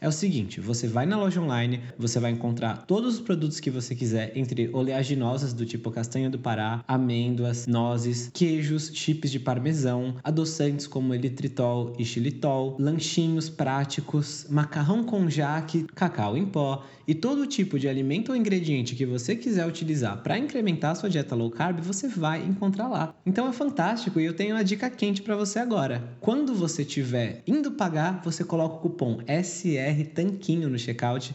É o seguinte, você vai na loja online, você vai encontrar todos os produtos que você quiser, entre oleaginosas do tipo castanha do Pará, amêndoas, nozes, queijos, chips de parmesão, adoçantes como elitritol e xilitol, lanchinhos práticos, macarrão com jaque, cacau em pó e todo tipo de alimento ou ingrediente que você quiser utilizar para incrementar sua dieta low carb, você vai encontrar lá. Então é fantástico e eu tenho uma dica quente para você agora. Quando você estiver indo pagar, você coloca o cupom SR Tanquinho no checkout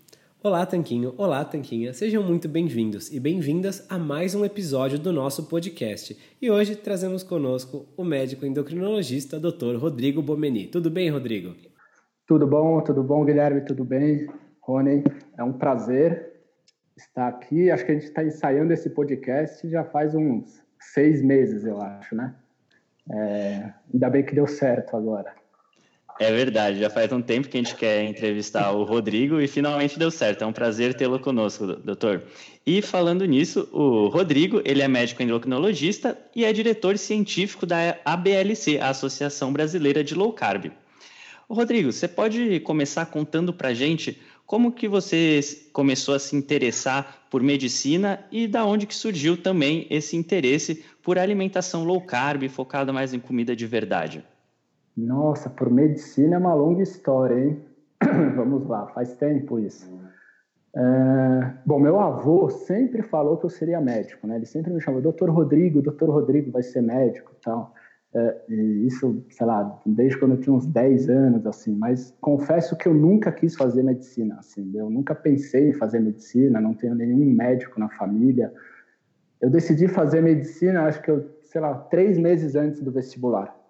Olá, Tanquinho! Olá, Tanquinha! Sejam muito bem-vindos e bem-vindas a mais um episódio do nosso podcast. E hoje trazemos conosco o médico endocrinologista Dr. Rodrigo Bomeni. Tudo bem, Rodrigo? Tudo bom, tudo bom, Guilherme? Tudo bem? Rony, é um prazer estar aqui. Acho que a gente está ensaiando esse podcast já faz uns seis meses, eu acho, né? É, ainda bem que deu certo agora. É verdade, já faz um tempo que a gente quer entrevistar o Rodrigo e finalmente deu certo. É um prazer tê-lo conosco, doutor. E falando nisso, o Rodrigo, ele é médico endocrinologista e é diretor científico da ABLC, a Associação Brasileira de Low Carb. Rodrigo, você pode começar contando para gente como que você começou a se interessar por medicina e da onde que surgiu também esse interesse por alimentação low carb, focada mais em comida de verdade? Nossa, por medicina é uma longa história, hein? Vamos lá, faz tempo isso. É, bom, meu avô sempre falou que eu seria médico, né? Ele sempre me chamou, doutor Rodrigo, doutor Rodrigo vai ser médico tal. É, e isso, sei lá, desde quando eu tinha uns 10 anos, assim. Mas confesso que eu nunca quis fazer medicina, assim. Eu nunca pensei em fazer medicina, não tenho nenhum médico na família. Eu decidi fazer medicina, acho que eu, sei lá, três meses antes do vestibular.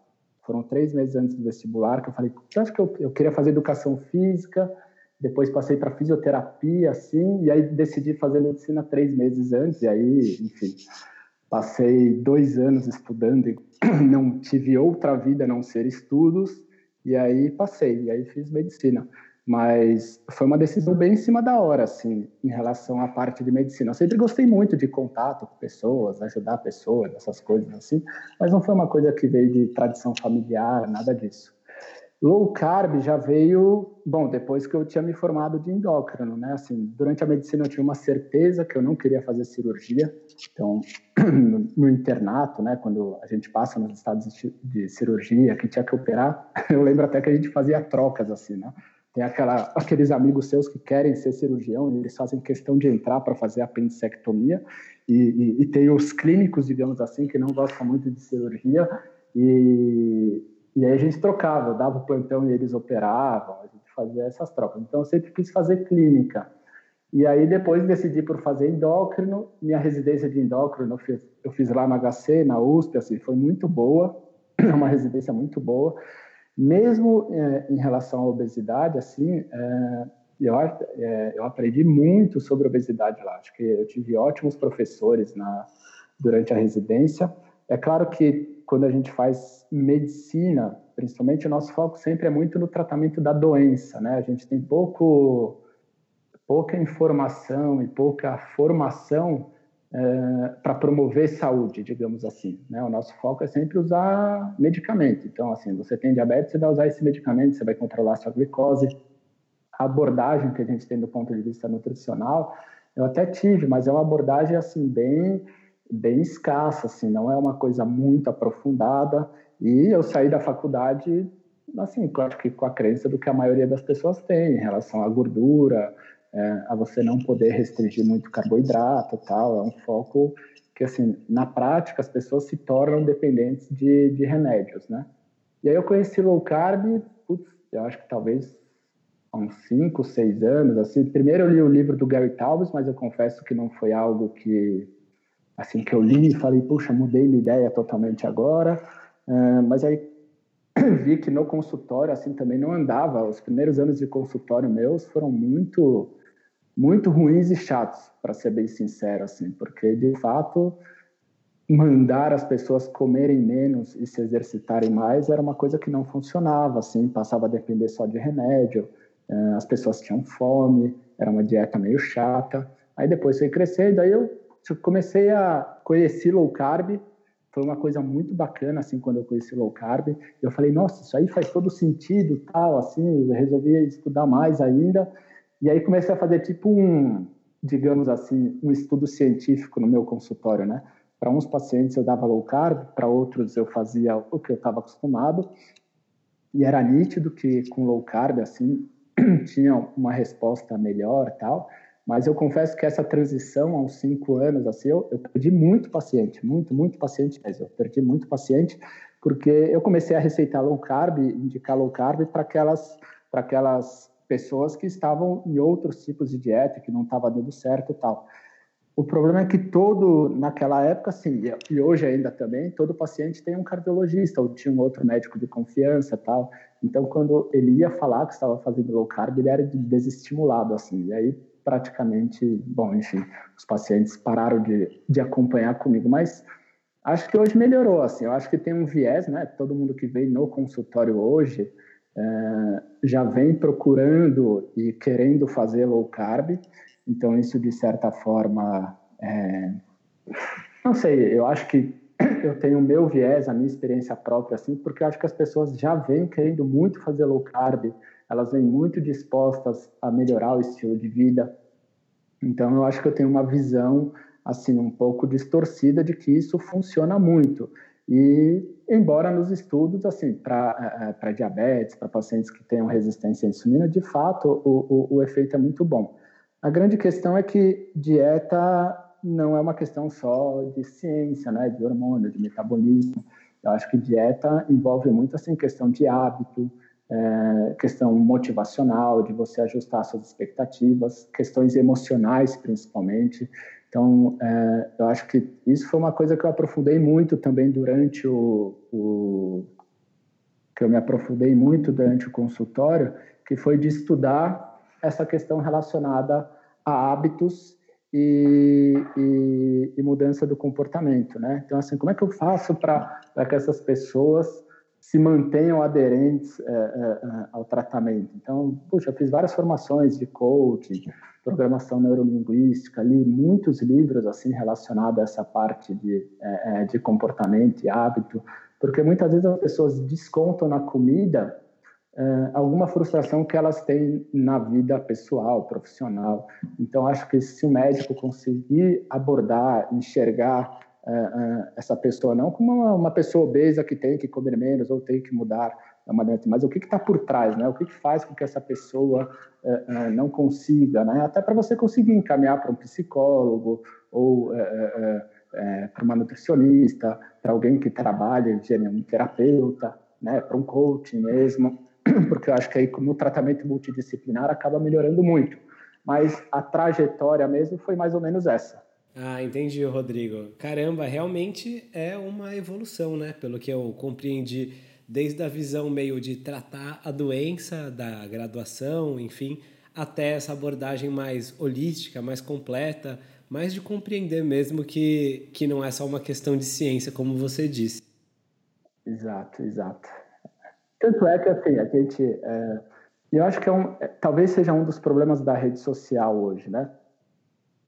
Foram três meses antes do vestibular que eu falei, acho que eu, eu queria fazer educação física, depois passei para fisioterapia, assim, e aí decidi fazer medicina três meses antes, e aí, enfim. passei dois anos estudando e não tive outra vida a não ser estudos, e aí passei, e aí fiz medicina. Mas foi uma decisão bem em cima da hora, assim, em relação à parte de medicina. Eu sempre gostei muito de contato com pessoas, ajudar pessoas, essas coisas assim, mas não foi uma coisa que veio de tradição familiar, nada disso. Low carb já veio, bom, depois que eu tinha me formado de endócrino, né? Assim, durante a medicina eu tinha uma certeza que eu não queria fazer cirurgia. Então, no internato, né, quando a gente passa nos estados de cirurgia, que tinha que operar, eu lembro até que a gente fazia trocas assim, né? Tem aquela, aqueles amigos seus que querem ser cirurgião eles fazem questão de entrar para fazer apendicectomia. E, e, e, tem os clínicos, digamos assim, que não gostam muito de cirurgia. E, e aí a gente trocava, dava o plantão e eles operavam, a gente fazia essas trocas. Então eu sempre quis fazer clínica. E aí depois decidi por fazer endócrino. Minha residência de endócrino eu fiz, eu fiz lá na HC, na USP, assim, foi muito boa, uma residência muito boa. Mesmo é, em relação à obesidade, assim, é, eu, é, eu aprendi muito sobre obesidade lá. Acho que eu tive ótimos professores na, durante a residência. É claro que quando a gente faz medicina, principalmente, o nosso foco sempre é muito no tratamento da doença, né? A gente tem pouco, pouca informação e pouca formação é, para promover saúde, digamos assim. Né? O nosso foco é sempre usar medicamento. Então, assim, você tem diabetes, você vai usar esse medicamento, você vai controlar a sua glicose. A abordagem que a gente tem do ponto de vista nutricional, eu até tive, mas é uma abordagem assim bem bem escassa, assim, não é uma coisa muito aprofundada. E eu saí da faculdade, assim, acho que com a crença do que a maioria das pessoas tem em relação à gordura, é, a você não poder restringir muito carboidrato tal. É um foco que, assim, na prática, as pessoas se tornam dependentes de, de remédios, né? E aí eu conheci low carb, putz, eu acho que talvez há uns 5, 6 anos, assim. Primeiro eu li o livro do Gary Taubes, mas eu confesso que não foi algo que, assim, que eu li e falei, puxa, mudei minha ideia totalmente agora. Uh, mas aí vi que no consultório, assim, também não andava. Os primeiros anos de consultório meus foram muito muito ruins e chatos, para ser bem sincero, assim, porque de fato mandar as pessoas comerem menos e se exercitarem mais era uma coisa que não funcionava, assim, passava a depender só de remédio, eh, as pessoas tinham fome, era uma dieta meio chata. Aí depois foi crescer, daí eu comecei a conhecer low carb, foi uma coisa muito bacana, assim, quando eu conheci low carb. Eu falei, nossa, isso aí faz todo sentido, tal, assim, eu resolvi estudar mais ainda. E aí comecei a fazer tipo um, digamos assim, um estudo científico no meu consultório, né? Para uns pacientes eu dava low carb, para outros eu fazia o que eu estava acostumado. E era nítido que com low carb, assim, tinha uma resposta melhor tal. Mas eu confesso que essa transição, uns cinco anos, assim, eu, eu perdi muito paciente, muito, muito paciente mesmo. Eu perdi muito paciente porque eu comecei a receitar low carb, indicar low carb para aquelas, aquelas pessoas que estavam em outros tipos de dieta, que não estava dando certo e tal. O problema é que todo, naquela época, sim, e hoje ainda também, todo paciente tem um cardiologista ou tinha um outro médico de confiança tal. Então, quando ele ia falar que estava fazendo low carb, ele era desestimulado, assim. E aí, praticamente, bom, enfim, os pacientes pararam de, de acompanhar comigo. Mas acho que hoje melhorou, assim. Eu acho que tem um viés, né? Todo mundo que vem no consultório hoje, é, já vem procurando e querendo fazer low carb, então isso de certa forma, é, não sei, eu acho que eu tenho o meu viés, a minha experiência própria, assim, porque eu acho que as pessoas já vêm querendo muito fazer low carb, elas vêm muito dispostas a melhorar o estilo de vida, então eu acho que eu tenho uma visão assim um pouco distorcida de que isso funciona muito. E, embora nos estudos, assim, para é, é, diabetes, para pacientes que tenham resistência à insulina, de fato, o, o, o efeito é muito bom. A grande questão é que dieta não é uma questão só de ciência, né, de hormônio, de metabolismo. Eu acho que dieta envolve muito assim questão de hábito, é, questão motivacional, de você ajustar suas expectativas, questões emocionais principalmente. Então, é, eu acho que isso foi uma coisa que eu aprofundei muito também durante o, o, que eu me aprofundei muito durante o consultório, que foi de estudar essa questão relacionada a hábitos e, e, e, mudança do comportamento, né? Então, assim, como é que eu faço para que essas pessoas se mantenham aderentes é, é, ao tratamento? Então, puxa, eu fiz várias formações de coaching, programação neurolinguística, li muitos livros assim relacionados a essa parte de, é, de comportamento e hábito, porque muitas vezes as pessoas descontam na comida uh, alguma frustração que elas têm na vida pessoal, profissional. Então, acho que se o médico conseguir abordar, enxergar essa pessoa não como uma, pessoa obesa que tem que comer menos ou tem que mudar uma mas o que está por trás, né? O que, que, faz com que essa pessoa não consiga, né? Até para você conseguir encaminhar para um psicólogo ou é, para uma nutricionista, para alguém que trabalha, um terapeuta, né, para um coach mesmo. porque eu acho que aí como tratamento multidisciplinar acaba melhorando muito. Mas a trajetória mesmo foi mais ou menos essa. Ah, entendi, Rodrigo. Caramba, realmente é uma evolução, né? Pelo que eu compreendi, desde a visão meio de tratar a doença, da graduação, enfim, até essa abordagem mais holística, mais completa, mais de compreender mesmo que, que não é só uma questão de ciência, como você disse. Exato, exato. Tanto é que, assim, a gente... É, eu acho que é um, é, talvez seja um dos problemas da rede social hoje, né?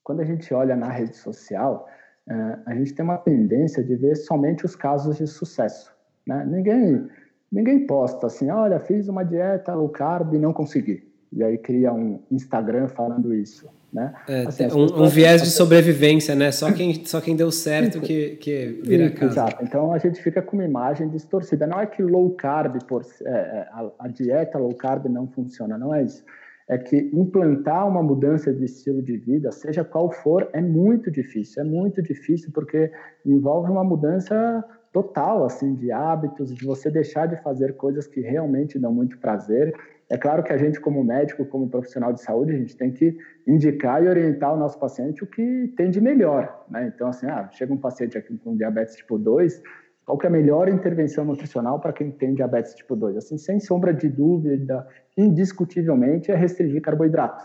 Quando a gente olha na rede social, é, a gente tem uma tendência de ver somente os casos de sucesso, né? Ninguém, ninguém posta assim, olha, fiz uma dieta low carb e não consegui. E aí cria um Instagram falando isso. Né? É, assim, um, um, viés de sobrevivência, né? Só quem, só quem deu certo que, que vira isso, casa. Exato. Então a gente fica com uma imagem distorcida. Não é que low carb, por, é, é, a, a, dieta low carb não funciona, não é isso. É que implantar uma mudança de estilo de vida, seja qual for, é muito difícil. É muito difícil porque envolve uma mudança total, assim, de hábitos, de você deixar de fazer coisas que realmente dão muito prazer é claro que a gente, como médico, como profissional de saúde, a gente tem que indicar e orientar o nosso paciente o que tem de melhor. Né? Então, assim, ah, chega um paciente aqui com diabetes tipo 2, qual que é a melhor intervenção nutricional para quem tem diabetes tipo 2? Assim, sem sombra de dúvida, indiscutivelmente, é restringir carboidrato.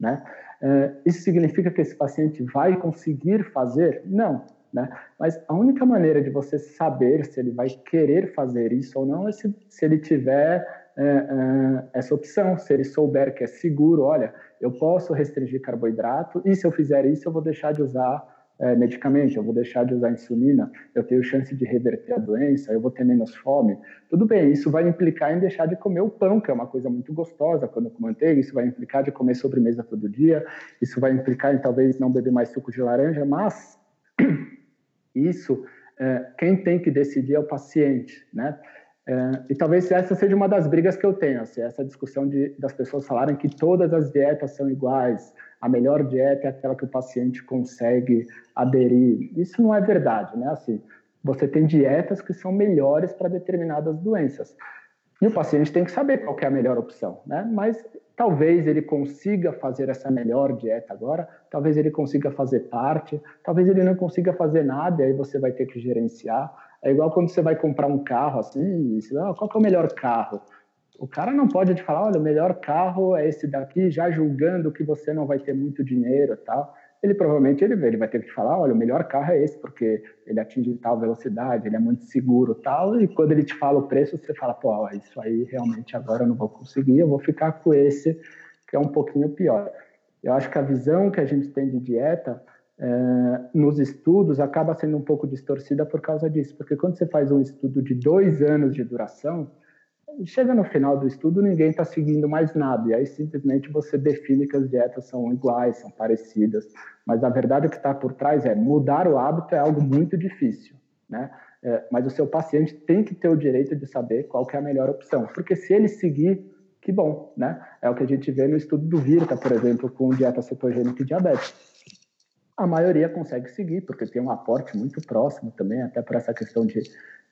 Né? É, isso significa que esse paciente vai conseguir fazer? Não. Né? Mas a única maneira de você saber se ele vai querer fazer isso ou não é se, se ele tiver é, é, essa opção. Se ele souber que é seguro, olha, eu posso restringir carboidrato e se eu fizer isso, eu vou deixar de usar é, medicamento, eu vou deixar de usar insulina, eu tenho chance de reverter a doença, eu vou ter menos fome. Tudo bem, isso vai implicar em deixar de comer o pão, que é uma coisa muito gostosa quando com manteiga, isso vai implicar de comer sobremesa todo dia, isso vai implicar em talvez não beber mais suco de laranja, mas isso, é, quem tem que decidir é o paciente, né? É, e talvez essa seja uma das brigas que eu tenho, assim, essa discussão de, das pessoas falarem que todas as dietas são iguais, a melhor dieta é aquela que o paciente consegue aderir. Isso não é verdade, né? Assim, você tem dietas que são melhores para determinadas doenças. E o paciente tem que saber qual é a melhor opção, né? Mas talvez ele consiga fazer essa melhor dieta agora, talvez ele consiga fazer parte, talvez ele não consiga fazer nada, e aí você vai ter que gerenciar. É igual quando você vai comprar um carro assim, você, ah, qual é o melhor carro? O cara não pode te falar, olha, o melhor carro é esse daqui, já julgando que você não vai ter muito dinheiro e tal. Ele provavelmente ele, ele vai ter que falar, olha, o melhor carro é esse, porque ele atinge tal velocidade, ele é muito seguro tal. E quando ele te fala o preço, você fala, pô, isso aí realmente agora eu não vou conseguir, eu vou ficar com esse, que é um pouquinho pior. Eu acho que a visão que a gente tem de dieta é, nos estudos acaba sendo um pouco distorcida por causa disso, porque quando você faz um estudo de dois anos de duração, chega no final do estudo ninguém está seguindo mais nada e aí simplesmente você define que as dietas são iguais, são parecidas, mas a verdade que está por trás é mudar o hábito é algo muito difícil, né? É, mas o seu paciente tem que ter o direito de saber qual é a melhor opção, porque se ele seguir, que bom, né? É o que a gente vê no estudo do Virta, por exemplo, com dieta cetogênica e diabetes a maioria consegue seguir, porque tem um aporte muito próximo também, até por essa questão de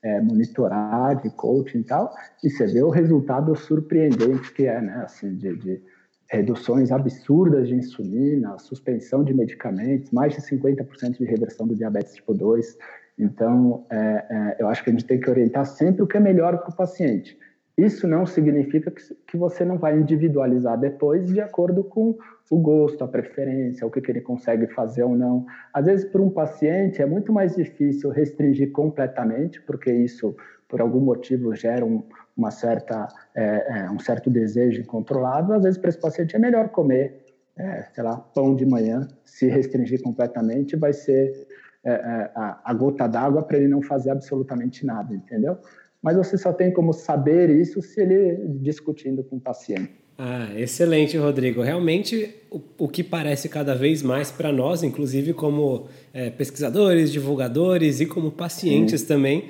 é, monitorar, de coaching e tal, e você vê o resultado surpreendente que é, né, assim, de, de reduções absurdas de insulina, suspensão de medicamentos, mais de 50% de reversão do diabetes tipo 2. Então, é, é, eu acho que a gente tem que orientar sempre o que é melhor para o paciente. Isso não significa que, você não vai individualizar depois de acordo com o gosto, a preferência, o que, que ele consegue fazer ou não. Às vezes, para um paciente, é muito mais difícil restringir completamente, porque isso, por algum motivo, gera um, uma certa, é, é, um certo desejo incontrolável. Às vezes, para esse paciente, é melhor comer, é, sei lá, pão de manhã. Se restringir completamente, vai ser é, é, a, a gota d'água para ele não fazer absolutamente nada, entendeu? Mas você só tem como saber isso se ele discutindo com o paciente. Ah, excelente, Rodrigo. Realmente, o, o que parece cada vez mais para nós, inclusive como é, pesquisadores, divulgadores e como pacientes Sim. também,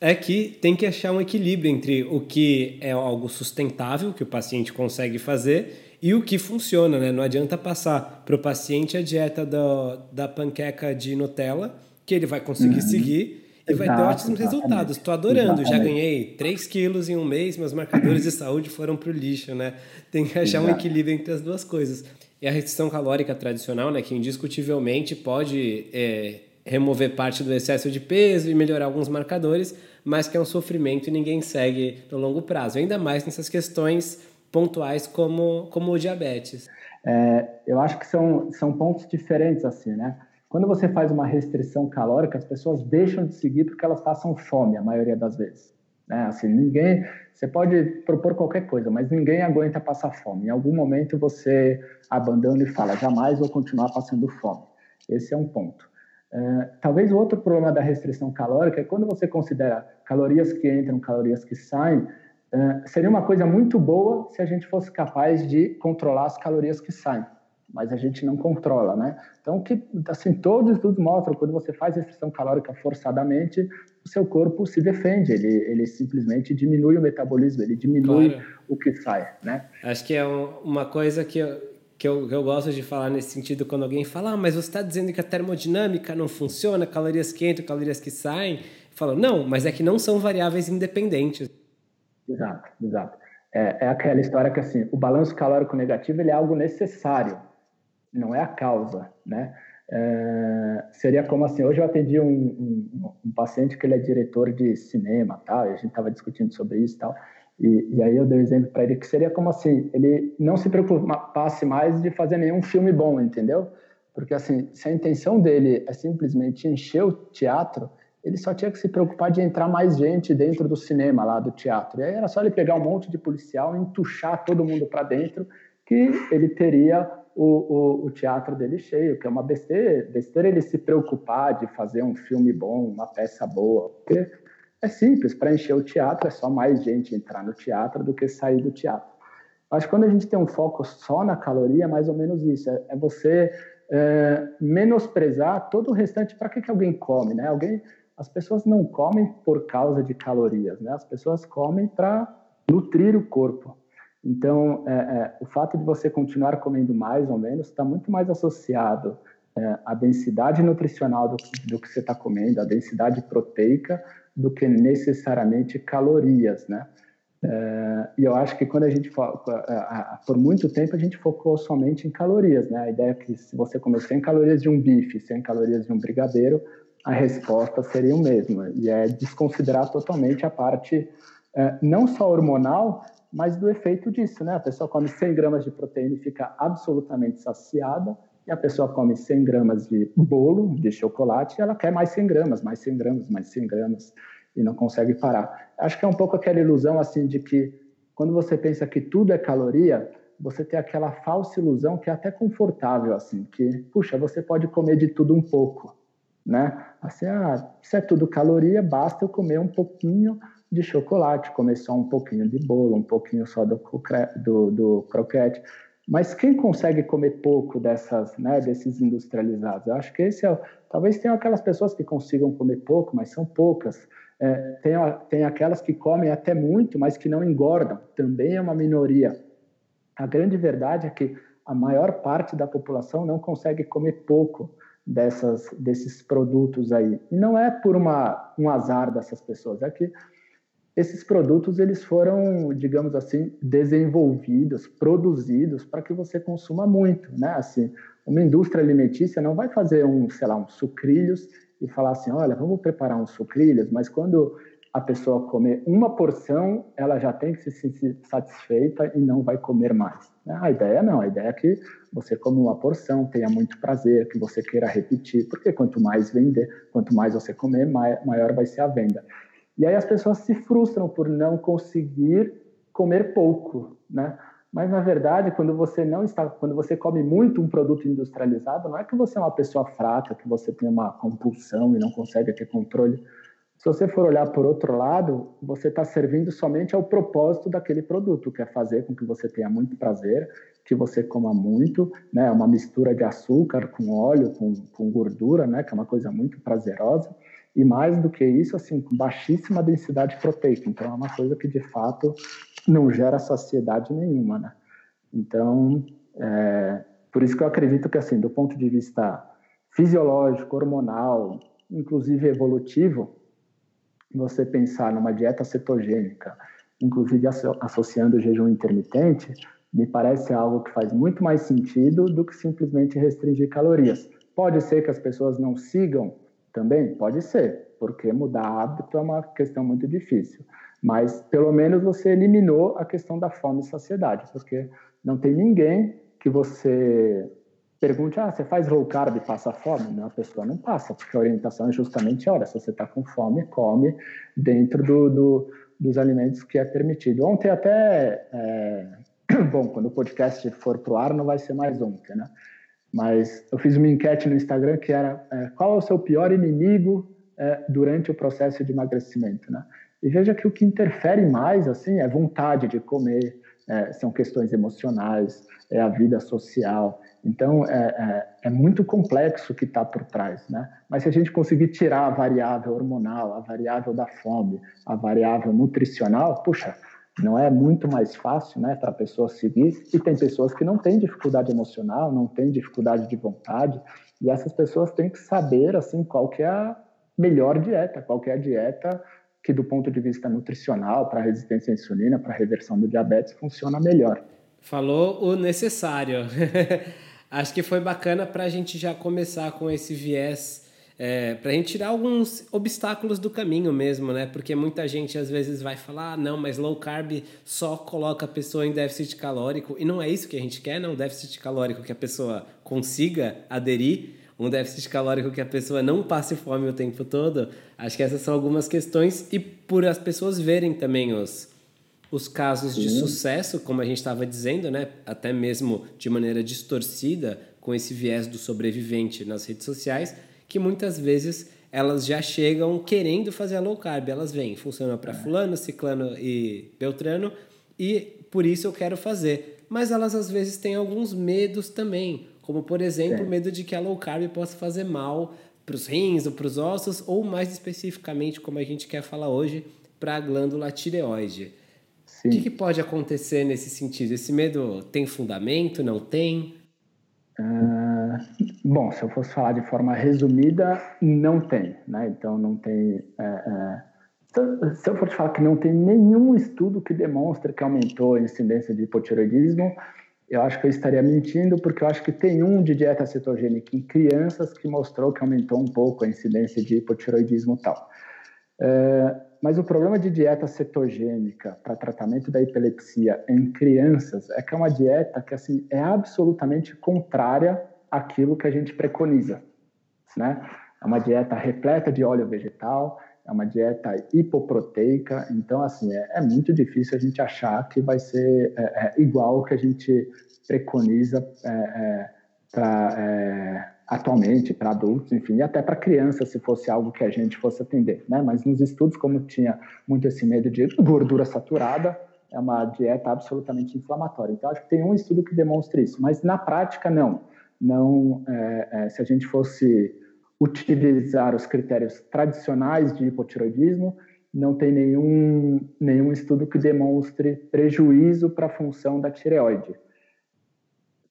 é que tem que achar um equilíbrio entre o que é algo sustentável, que o paciente consegue fazer, e o que funciona, né? Não adianta passar para o paciente a dieta do, da panqueca de Nutella, que ele vai conseguir uhum. seguir e vai ter ótimos resultados. Estou adorando. Exatamente. Já ganhei 3 quilos em um mês, meus marcadores de saúde foram para o lixo, né? Tem que achar Exato. um equilíbrio entre as duas coisas. E a restrição calórica tradicional, né, que indiscutivelmente pode é, remover parte do excesso de peso e melhorar alguns marcadores, mas que é um sofrimento e ninguém segue no longo prazo. Ainda mais nessas questões pontuais como, como o diabetes. É, eu acho que são, são pontos diferentes, assim, né? Quando você faz uma restrição calórica, as pessoas deixam de seguir porque elas passam fome, a maioria das vezes. Né? Assim, ninguém, você pode propor qualquer coisa, mas ninguém aguenta passar fome. Em algum momento você abandona e fala, jamais vou continuar passando fome. Esse é um ponto. Uh, talvez o outro problema da restrição calórica é quando você considera calorias que entram, calorias que saem, uh, seria uma coisa muito boa se a gente fosse capaz de controlar as calorias que saem mas a gente não controla, né? Então, que, assim, todos os estudos mostram quando você faz restrição calórica forçadamente, o seu corpo se defende, ele, ele simplesmente diminui o metabolismo, ele diminui claro. o que sai, né? Acho que é uma coisa que eu, que eu, que eu gosto de falar nesse sentido quando alguém fala, ah, mas você está dizendo que a termodinâmica não funciona, calorias que entram, calorias que saem. Fala, não, mas é que não são variáveis independentes. Exato, exato. É, é aquela história que assim, o balanço calórico negativo ele é algo necessário não é a causa, né? É, seria como assim, hoje eu atendi um, um, um, paciente que ele é diretor de cinema, tal, e a gente estava discutindo sobre isso tal, e, e aí eu dei um exemplo para ele que seria como assim, ele não se preocupasse mais de fazer nenhum filme bom, entendeu? Porque assim, se a intenção dele é simplesmente encher o teatro, ele só tinha que se preocupar de entrar mais gente dentro do cinema lá do teatro. E aí era só ele pegar um monte de policial, entuchar todo mundo para dentro, que ele teria o, o, o, teatro dele cheio, que é uma besteira, besteira ele se preocupar de fazer um filme bom, uma peça boa, porque é simples, para encher o teatro é só mais gente entrar no teatro do que sair do teatro. Que quando a gente tem um foco só na caloria, é mais ou menos isso, é, é você é, menosprezar todo o restante. Para que, que alguém come, né? Alguém, as pessoas não comem por causa de calorias, né? As pessoas comem para nutrir o corpo. Então, é, é, o fato de você continuar comendo mais ou menos está muito mais associado é, à densidade nutricional do, do que você está comendo, à densidade proteica, do que necessariamente calorias, né? É, e eu acho que quando a gente por muito tempo a gente focou somente em calorias, né? A ideia é que se você comer 100 calorias de um bife, 100 calorias de um brigadeiro, a resposta seria o mesmo. E é desconsiderar totalmente a parte é, não só hormonal, mas do efeito disso, né? A pessoa come 100 gramas de proteína e fica absolutamente saciada, e a pessoa come 100 gramas de bolo, de chocolate, e ela quer mais 100 gramas, mais 100 gramas, mais 100 gramas, e não consegue parar. Acho que é um pouco aquela ilusão, assim, de que quando você pensa que tudo é caloria, você tem aquela falsa ilusão que é até confortável, assim, que, puxa, você pode comer de tudo um pouco, né? Assim, ah, se é tudo caloria, basta eu comer um pouquinho de chocolate, comer só um pouquinho de bolo, um pouquinho só do, do, do croquete. Mas quem consegue comer pouco dessas, né, desses industrializados? Eu acho que esse é, talvez tenha aquelas pessoas que consigam comer pouco, mas são poucas. É, tem, tem aquelas que comem até muito, mas que não engordam. Também é uma minoria. A grande verdade é que a maior parte da população não consegue comer pouco dessas, desses produtos aí. E não é por uma, um azar dessas pessoas, é que esses produtos eles foram, digamos assim, desenvolvidos, produzidos para que você consuma muito, né? Assim, uma indústria alimentícia não vai fazer um, sei lá, um sucrilhos e falar assim, olha, vamos preparar uns sucrilhos, mas quando a pessoa comer uma porção, ela já tem que se sentir satisfeita e não vai comer mais. Né? A ideia não, a ideia é que você come uma porção, tenha muito prazer, que você queira repetir, porque quanto mais vender, quanto mais você comer, maior vai ser a venda. E aí as pessoas se frustram por não conseguir comer pouco, né? Mas na verdade, quando você não está, quando você come muito um produto industrializado, não é que você é uma pessoa fraca, que você tem uma compulsão e não consegue ter controle. Se você for olhar por outro lado, você está servindo somente ao propósito daquele produto, que é fazer com que você tenha muito prazer, que você coma muito, né? Uma mistura de açúcar com óleo, com, com gordura, né? Que é uma coisa muito prazerosa. E mais do que isso, assim, baixíssima densidade proteica. Então, é uma coisa que de fato não gera saciedade nenhuma, né? Então, é, por isso que eu acredito que, assim, do ponto de vista fisiológico, hormonal, inclusive evolutivo, você pensar numa dieta cetogênica, inclusive associando o jejum intermitente, me parece algo que faz muito mais sentido do que simplesmente restringir calorias. Pode ser que as pessoas não sigam também? Pode ser, porque mudar hábito é uma questão muito difícil. Mas pelo menos você eliminou a questão da fome e saciedade, porque não tem ninguém que você pergunte, ah, você faz low carb e passa fome? Não, a pessoa não passa, porque a orientação é justamente, olha, se você está com fome, come dentro do, do, dos alimentos que é permitido. Ontem até, é... bom, quando o podcast for pro ar não vai ser mais ontem, né? Mas eu fiz uma enquete no Instagram que era é, qual é o seu pior inimigo é, durante o processo de emagrecimento, né? E veja que o que interfere mais, assim, é vontade de comer, é, são questões emocionais, é a vida social. Então, é, é, é muito complexo o que está por trás, né? Mas se a gente conseguir tirar a variável hormonal, a variável da fome, a variável nutricional, puxa, não é muito mais fácil, né, para a pessoa seguir. E tem pessoas que não têm dificuldade emocional, não têm dificuldade de vontade, e essas pessoas têm que saber, assim, qual que é a melhor dieta, qual que é a dieta que do ponto de vista nutricional, para resistência à insulina, para reversão do diabetes, funciona melhor. Falou o necessário. Acho que foi bacana para a gente já começar com esse viés, é, para a gente tirar alguns obstáculos do caminho mesmo, né? Porque muita gente às vezes vai falar, ah, não, mas low carb só coloca a pessoa em déficit calórico, e não é isso que a gente quer, não, déficit calórico que a pessoa consiga aderir um déficit calórico que a pessoa não passe fome o tempo todo. Acho que essas são algumas questões e por as pessoas verem também os, os casos Sim. de sucesso, como a gente estava dizendo, né? Até mesmo de maneira distorcida, com esse viés do sobrevivente nas redes sociais, que muitas vezes elas já chegam querendo fazer a low carb. Elas vêm, funciona para é. fulano, ciclano e beltrano, e por isso eu quero fazer. Mas elas às vezes têm alguns medos também como por exemplo o medo de que a low carb possa fazer mal para os rins ou para os ossos, ou mais especificamente, como a gente quer falar hoje, para a glândula tireoide. Sim. O que, que, pode acontecer nesse sentido? Esse medo tem fundamento, não tem? Uh, bom, se eu fosse falar de forma resumida, não tem, né? Então não tem. Uh, uh, se eu fosse falar que não tem nenhum estudo que demonstre que aumentou a incidência de hipotiroidismo, eu acho que eu estaria mentindo, porque eu acho que tem um de dieta cetogênica em crianças que mostrou que aumentou um pouco a incidência de hipotiroidismo tal. É, mas o problema de dieta cetogênica para tratamento da epilepsia em crianças é que é uma dieta que assim é absolutamente contrária àquilo que a gente preconiza, né? É uma dieta repleta de óleo vegetal, é uma dieta hipoproteica, então assim é, é, muito difícil a gente achar que vai ser é, é, igual que a gente preconiza é, é, para é, atualmente para adultos, enfim, e até para crianças se fosse algo que a gente fosse atender, né? Mas nos estudos, como tinha muito esse medo de gordura saturada, é uma dieta absolutamente inflamatória. Então acho que tem um estudo que demonstra isso, mas na prática não. Não, se a gente fosse utilizar os critérios tradicionais de hipotiroidismo, não tem nenhum, nenhum estudo que demonstre prejuízo para a função da tireoide.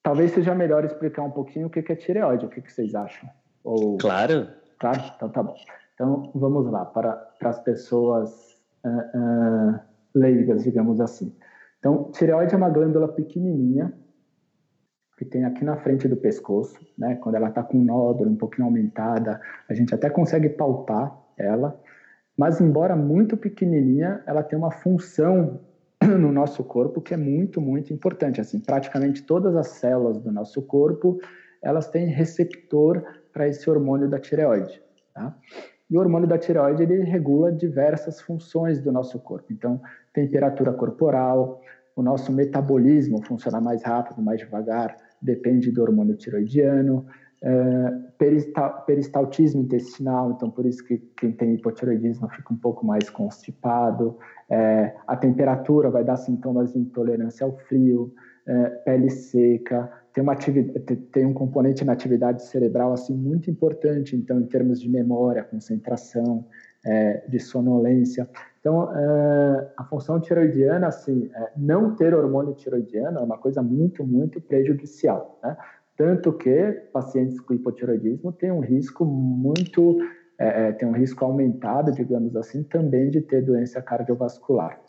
Talvez seja melhor explicar um pouquinho o que é tireoide, o que vocês acham? Ou... Claro. Claro? Então tá bom. Então vamos lá, para, para as pessoas uh, uh, leigas, digamos assim. Então, tireoide é uma glândula pequenininha que tem aqui na frente do pescoço, né? Quando ela está com um nódulo um pouquinho aumentada, a gente até consegue palpar ela. Mas, embora muito pequenininha, ela tem uma função no nosso corpo que é muito, muito importante. Assim, praticamente todas as células do nosso corpo, elas têm receptor para esse hormônio da tireoide. Tá? E o hormônio da tireoide ele regula diversas funções do nosso corpo. Então, temperatura corporal, o nosso metabolismo funciona mais rápido, mais devagar, depende do hormônio tiroidiano, é, peristaltismo intestinal, então por isso que quem tem hipotiroidismo fica um pouco mais constipado, é, a temperatura vai dar sintomas de intolerância ao frio, é, pele seca, tem, tem um componente na atividade cerebral assim muito importante, então em termos de memória, concentração, de sonolência. Então, é, a função tiroidiana, assim, é, não ter hormônio tiroidiano é uma coisa muito, muito prejudicial, né? Tanto que pacientes com hipotiroidismo têm um risco muito, é, é, tem um risco aumentado, digamos assim, também de ter doença cardiovascular.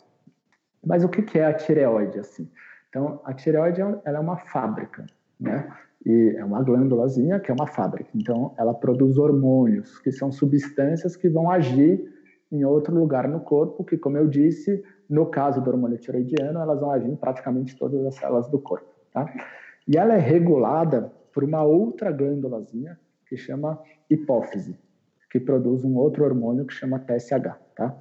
Mas o que é a tireoide, assim? Então, a tireoide ela é uma fábrica, né? E é uma glândulazinha que é uma fábrica. Então, ela produz hormônios, que são substâncias que vão agir em outro lugar no corpo, que, como eu disse, no caso do hormônio tiroidiano, elas vão agir em praticamente todas as células do corpo, tá? E ela é regulada por uma outra glândulazinha que chama hipófise, que produz um outro hormônio que chama TSH, tá?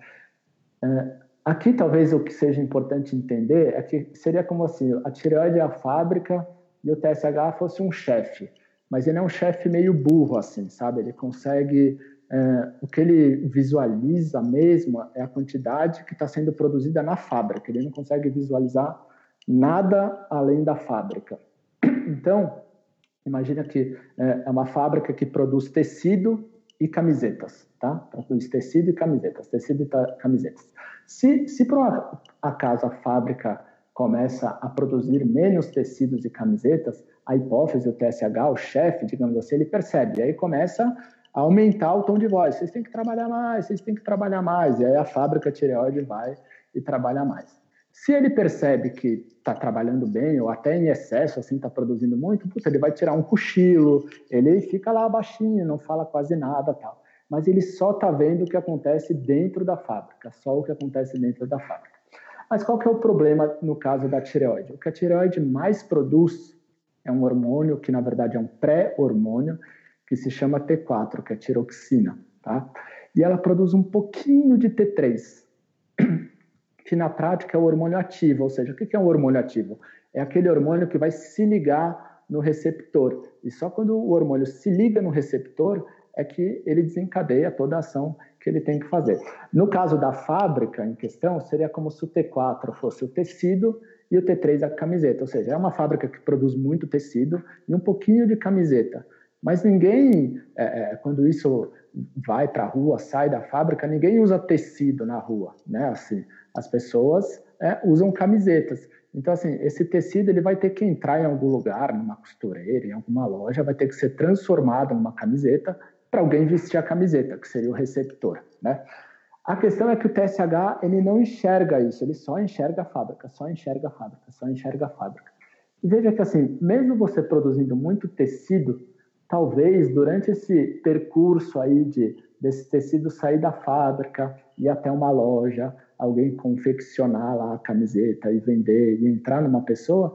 É, aqui, talvez, o que seja importante entender é que seria como assim, a tireoide é a fábrica e o TSH fosse um chefe, mas ele é um chefe meio burro, assim, sabe? Ele consegue é, o que ele visualiza mesmo é a quantidade que está sendo produzida na fábrica. Ele não consegue visualizar nada além da fábrica. Então, imagina que é, é uma fábrica que produz tecido e camisetas, tá? Produz tecido e camisetas, tecido e camisetas. Se, se por acaso a fábrica começa a produzir menos tecidos e camisetas, a hipófise, o TSH, o chefe, digamos assim, ele percebe, e aí começa aumentar o tom de voz. Vocês têm que trabalhar mais, vocês têm que trabalhar mais. E aí a fábrica tireoide vai e trabalha mais. Se ele percebe que está trabalhando bem ou até em excesso, assim, está produzindo muito, putz, ele vai tirar um cochilo, ele fica lá baixinho, não fala quase nada tal. Mas ele só está vendo o que acontece dentro da fábrica, só o que acontece dentro da fábrica. Mas qual que é o problema no caso da tireoide? O que a tireoide mais produz é um hormônio que, na verdade, é um pré-hormônio, que se chama T4, que é tiroxina, tá? E ela produz um pouquinho de T3, que na prática é o hormônio ativo, ou seja, o que é um hormônio ativo? É aquele hormônio que vai se ligar no receptor. E só quando o hormônio se liga no receptor é que ele desencadeia toda a ação que ele tem que fazer. No caso da fábrica em questão, seria como se o T4 fosse o tecido e o T3 a camiseta, ou seja, é uma fábrica que produz muito tecido e um pouquinho de camiseta. Mas ninguém, é, é, quando isso vai para a rua, sai da fábrica, ninguém usa tecido na rua, né? Assim, as pessoas é, usam camisetas. Então, assim, esse tecido ele vai ter que entrar em algum lugar, numa costureira, em alguma loja, vai ter que ser transformado numa camiseta para alguém vestir a camiseta, que seria o receptor, né? A questão é que o TSH ele não enxerga isso, ele só enxerga a fábrica, só enxerga a fábrica, só enxerga a fábrica. E veja que assim, mesmo você produzindo muito tecido, talvez durante esse percurso aí de desse tecido sair da fábrica e até uma loja, alguém confeccionar lá a camiseta e vender e entrar numa pessoa,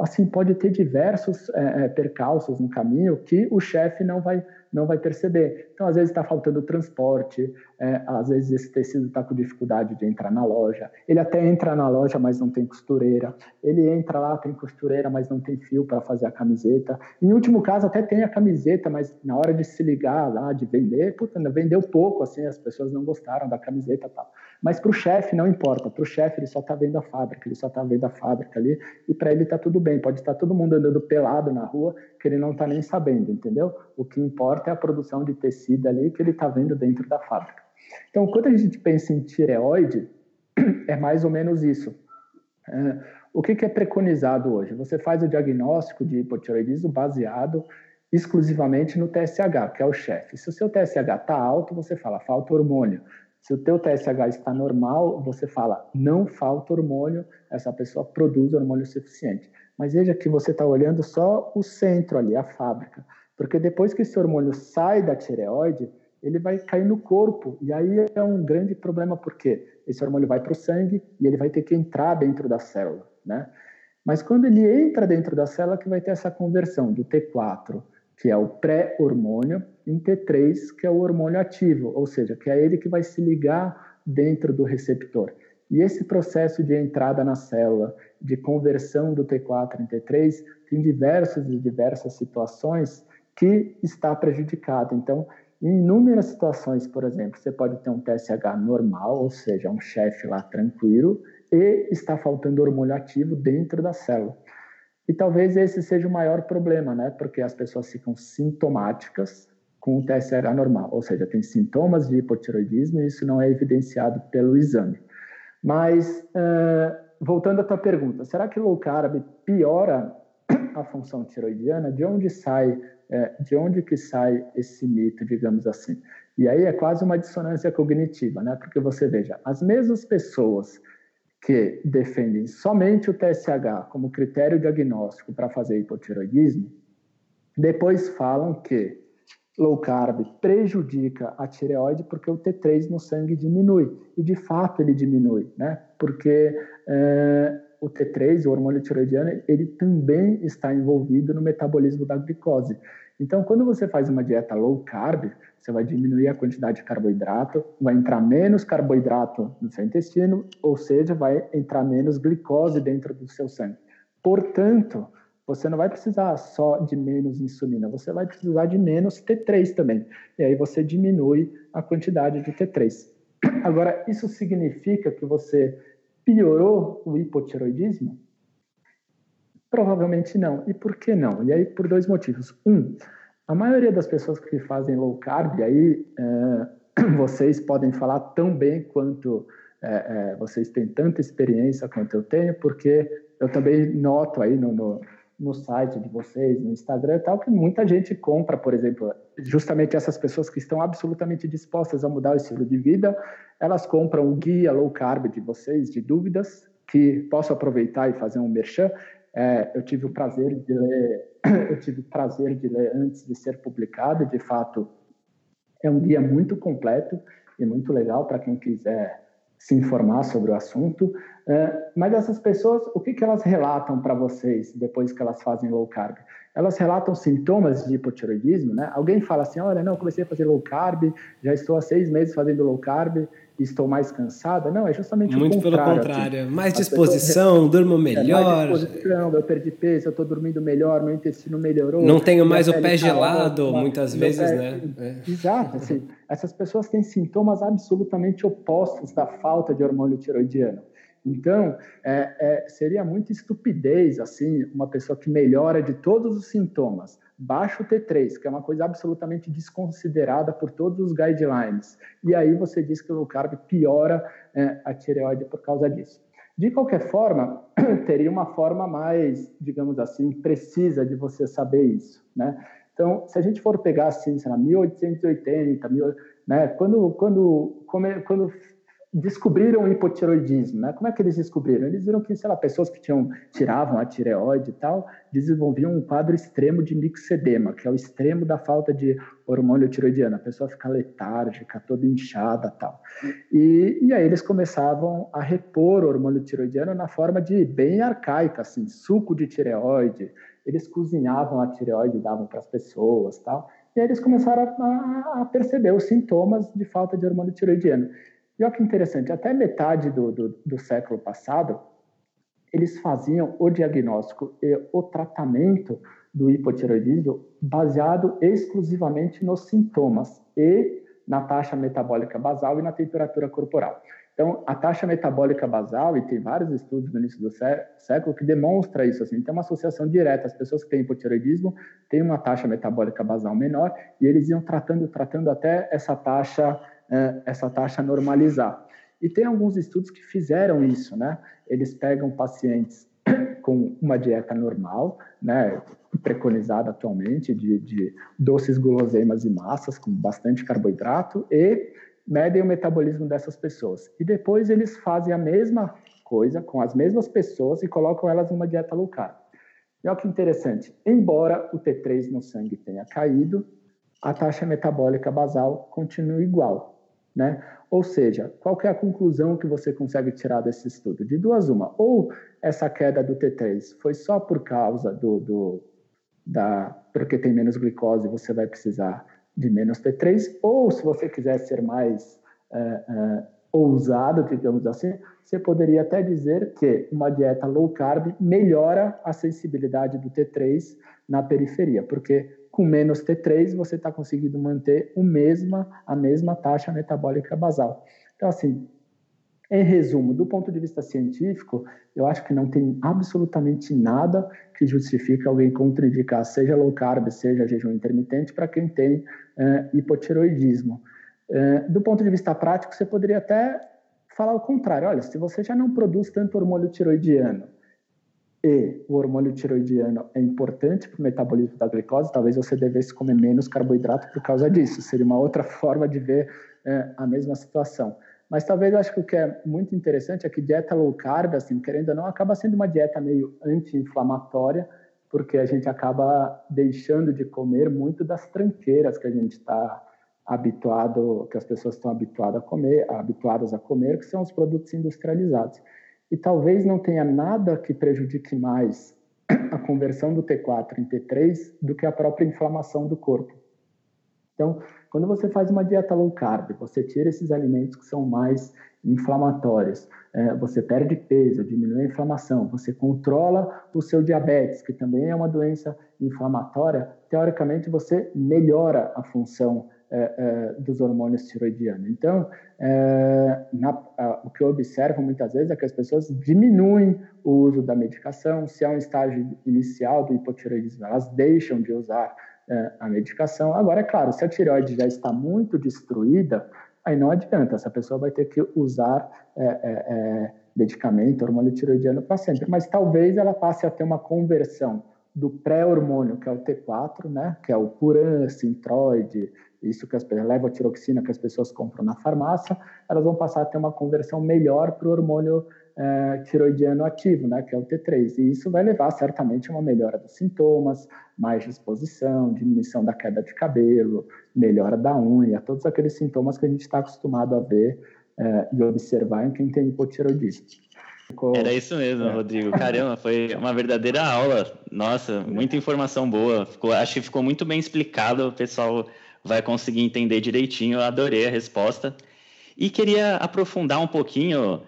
assim pode ter diversos é, percalços no caminho que o chefe não vai não vai perceber. Então, às vezes está faltando transporte, é, às vezes esse tecido está com dificuldade de entrar na loja. Ele até entra na loja, mas não tem costureira. Ele entra lá, tem costureira, mas não tem fio para fazer a camiseta. Em último caso, até tem a camiseta, mas na hora de se ligar lá, de vender, puta, vendeu pouco, assim, as pessoas não gostaram da camiseta e tal. Mas para o chefe não importa. Para o chefe ele só está vendo a fábrica, ele só está vendo a fábrica ali e para ele está tudo bem. Pode estar todo mundo andando pelado na rua que ele não está nem sabendo, entendeu? O que importa é a produção de tecido ali que ele está vendo dentro da fábrica. Então, quando a gente pensa em tireoide, é mais ou menos isso. É, o que, que é preconizado hoje? Você faz o diagnóstico de hipotireoidismo baseado exclusivamente no TSH, que é o chefe. Se o seu TSH está alto, você fala falta hormônio. Se o teu TSH está normal, você fala não falta hormônio, essa pessoa produz hormônio suficiente. Mas veja que você está olhando só o centro ali, a fábrica. Porque depois que esse hormônio sai da tireoide, ele vai cair no corpo. E aí é um grande problema, porque esse hormônio vai para o sangue e ele vai ter que entrar dentro da célula, né? Mas quando ele entra dentro da célula, que vai ter essa conversão do T4, que é o pré-hormônio, em T3, que é o hormônio ativo, ou seja, que é ele que vai se ligar dentro do receptor. E esse processo de entrada na célula, de conversão do T4 em T3, tem diversas e diversas situações que está prejudicado. Então, em inúmeras situações, por exemplo, você pode ter um TSH normal, ou seja, um chefe lá tranquilo, e está faltando hormônio ativo dentro da célula. E talvez esse seja o maior problema, né? Porque as pessoas ficam sintomáticas com o TSH normal, ou seja, tem sintomas de hipotiroidismo e isso não é evidenciado pelo exame. Mas, voltando à tua pergunta, será que low carb piora a função tiroidiana? De onde sai, de onde que sai esse mito, digamos assim? E aí é quase uma dissonância cognitiva, né? Porque você veja, as mesmas pessoas que defendem somente o TSH como critério diagnóstico para fazer hipotiroidismo, depois falam que low carb prejudica a tireoide porque o T3 no sangue diminui. E de fato ele diminui, né? Porque é, o T3, o hormônio tiroidiano, ele também está envolvido no metabolismo da glicose. Então, quando você faz uma dieta low carb, você vai diminuir a quantidade de carboidrato, vai entrar menos carboidrato no seu intestino, ou seja, vai entrar menos glicose dentro do seu sangue. Portanto, você não vai precisar só de menos insulina, você vai precisar de menos T3 também. E aí você diminui a quantidade de T3. Agora, isso significa que você piorou o hipotiroidismo? Provavelmente não. E por que não? E aí por dois motivos. Um, a maioria das pessoas que fazem low carb, aí é, vocês podem falar tão bem quanto é, é, vocês têm tanta experiência quanto eu tenho, porque eu também noto aí no, no, no site de vocês, no Instagram e tal, que muita gente compra, por exemplo, justamente essas pessoas que estão absolutamente dispostas a mudar o estilo de vida, elas compram o guia low carb de vocês, de dúvidas, que posso aproveitar e fazer um merchan. É, eu tive o prazer de ler, eu tive o prazer de ler antes de ser publicado. De fato, é um guia muito completo e muito legal para quem quiser se informar sobre o assunto. É, mas essas pessoas, o que, que elas relatam para vocês depois que elas fazem low carb? Elas relatam sintomas de hipotiroidismo, né? Alguém fala assim, olha, não, comecei a fazer low carb, já estou há seis meses fazendo low carb, estou mais cansada. Não, é justamente Muito o contrário. Muito pelo contrário. Assim. Mais disposição, pessoas... durmo melhor. É, mais disposição, eu perdi peso, eu estou dormindo melhor, meu intestino melhorou. Não tenho mais o pé gelado, muitas vezes, pé... né? É. Exato. Assim, essas pessoas têm sintomas absolutamente opostos da falta de hormônio tiroidiano. Então, é, é, seria muita estupidez, assim, uma pessoa que melhora de todos os sintomas, baixo T3, que é uma coisa absolutamente desconsiderada por todos os guidelines. E aí você diz que o low carb piora é, a tireoide por causa disso. De qualquer forma, teria uma forma mais, digamos assim, precisa de você saber isso, né? Então, se a gente for pegar assim, sei lá, 1880, mil, né, quando, quando, quando descobriram o hipotiroidismo, né? Como é que eles descobriram? Eles viram que, sei lá, pessoas que tinham tiravam a tireoide e tal, desenvolviam um quadro extremo de mixedema, que é o extremo da falta de hormônio tiroidiano. A pessoa fica letárgica, toda inchada, tal. E, e aí eles começavam a repor o hormônio tiroidiano na forma de bem arcaica, assim, suco de tireoide. Eles cozinhavam a tireoide davam para as pessoas, tal. E aí eles começaram a, a perceber os sintomas de falta de hormônio tiroidiano. E olha que interessante, até metade do, do, do século passado, eles faziam o diagnóstico e o tratamento do hipotiroidismo baseado exclusivamente nos sintomas e na taxa metabólica basal e na temperatura corporal. Então, a taxa metabólica basal, e tem vários estudos no início do século que demonstra isso, assim, tem uma associação direta, as pessoas que têm hipotiroidismo têm uma taxa metabólica basal menor, e eles iam tratando, tratando até essa taxa é, essa taxa normalizar. E tem alguns estudos que fizeram isso, né? Eles pegam pacientes com uma dieta normal, né, preconizada atualmente, de, de doces, guloseimas e massas, com bastante carboidrato, e medem o metabolismo dessas pessoas. E depois eles fazem a mesma coisa com as mesmas pessoas e colocam elas numa dieta low carb. E olha que interessante, embora o T3 no sangue tenha caído, a taxa metabólica basal continua igual, né? Ou seja, qual é a conclusão que você consegue tirar desse estudo? De duas uma, ou essa queda do T3 foi só por causa do, do da porque tem menos glicose você vai precisar de menos T3, ou se você quiser ser mais é, é, ousado, digamos assim, você poderia até dizer que uma dieta low carb melhora a sensibilidade do T3 na periferia, porque com menos T3 você está conseguindo manter o mesma, a mesma taxa metabólica basal. Então, assim, em resumo, do ponto de vista científico, eu acho que não tem absolutamente nada que justifique alguém contraindicar, seja low carb, seja jejum intermitente, para quem tem uh, hipotiroidismo. Uh, do ponto de vista prático, você poderia até falar o contrário. Olha, se você já não produz tanto hormônio tiroidiano e o hormônio tiroidiano é importante para o metabolismo da glicose, talvez você devesse comer menos carboidrato por causa disso. Seria uma outra forma de ver uh, a mesma situação. Mas talvez eu acho que o que é muito interessante é que dieta low carb, assim, querendo ou não, acaba sendo uma dieta meio anti-inflamatória, porque a gente acaba deixando de comer muito das tranqueiras que a gente está habituado, que as pessoas estão habituadas a comer, habituadas a comer, que são os produtos industrializados. E talvez não tenha nada que prejudique mais a conversão do T4 em T3 do que a própria inflamação do corpo. Então, quando você faz uma dieta low carb, você tira esses alimentos que são mais inflamatórios, é, você perde peso, diminui a inflamação, você controla o seu diabetes, que também é uma doença inflamatória, teoricamente você melhora a função é, é, dos hormônios tiroidianos. Então, é, na, a, o que eu observo muitas vezes é que as pessoas diminuem o uso da medicação, se é um estágio inicial do hipotiroidismo, elas deixam de usar a medicação. Agora, é claro, se a tireoide já está muito destruída, aí não adianta, essa pessoa vai ter que usar é, é, é medicamento, hormônio tiroidiano para sempre. Mas talvez ela passe a ter uma conversão do pré-hormônio, que é o T4, né, que é o Puran, Sintroid, isso que as levotiroxina que as pessoas compram na farmácia, elas vão passar a ter uma conversão melhor para o hormônio é, tiroidiano ativo, né, que é o T3. E isso vai levar certamente a uma melhora dos sintomas, mais disposição, diminuição da queda de cabelo, melhora da unha, todos aqueles sintomas que a gente está acostumado a ver é, e observar em quem tem hipotiroidismo. Ficou... Era isso mesmo, é. Rodrigo. Caramba, foi uma verdadeira aula. Nossa, muita informação boa. Ficou, acho que ficou muito bem explicado. O pessoal vai conseguir entender direitinho. Eu adorei a resposta. E queria aprofundar um pouquinho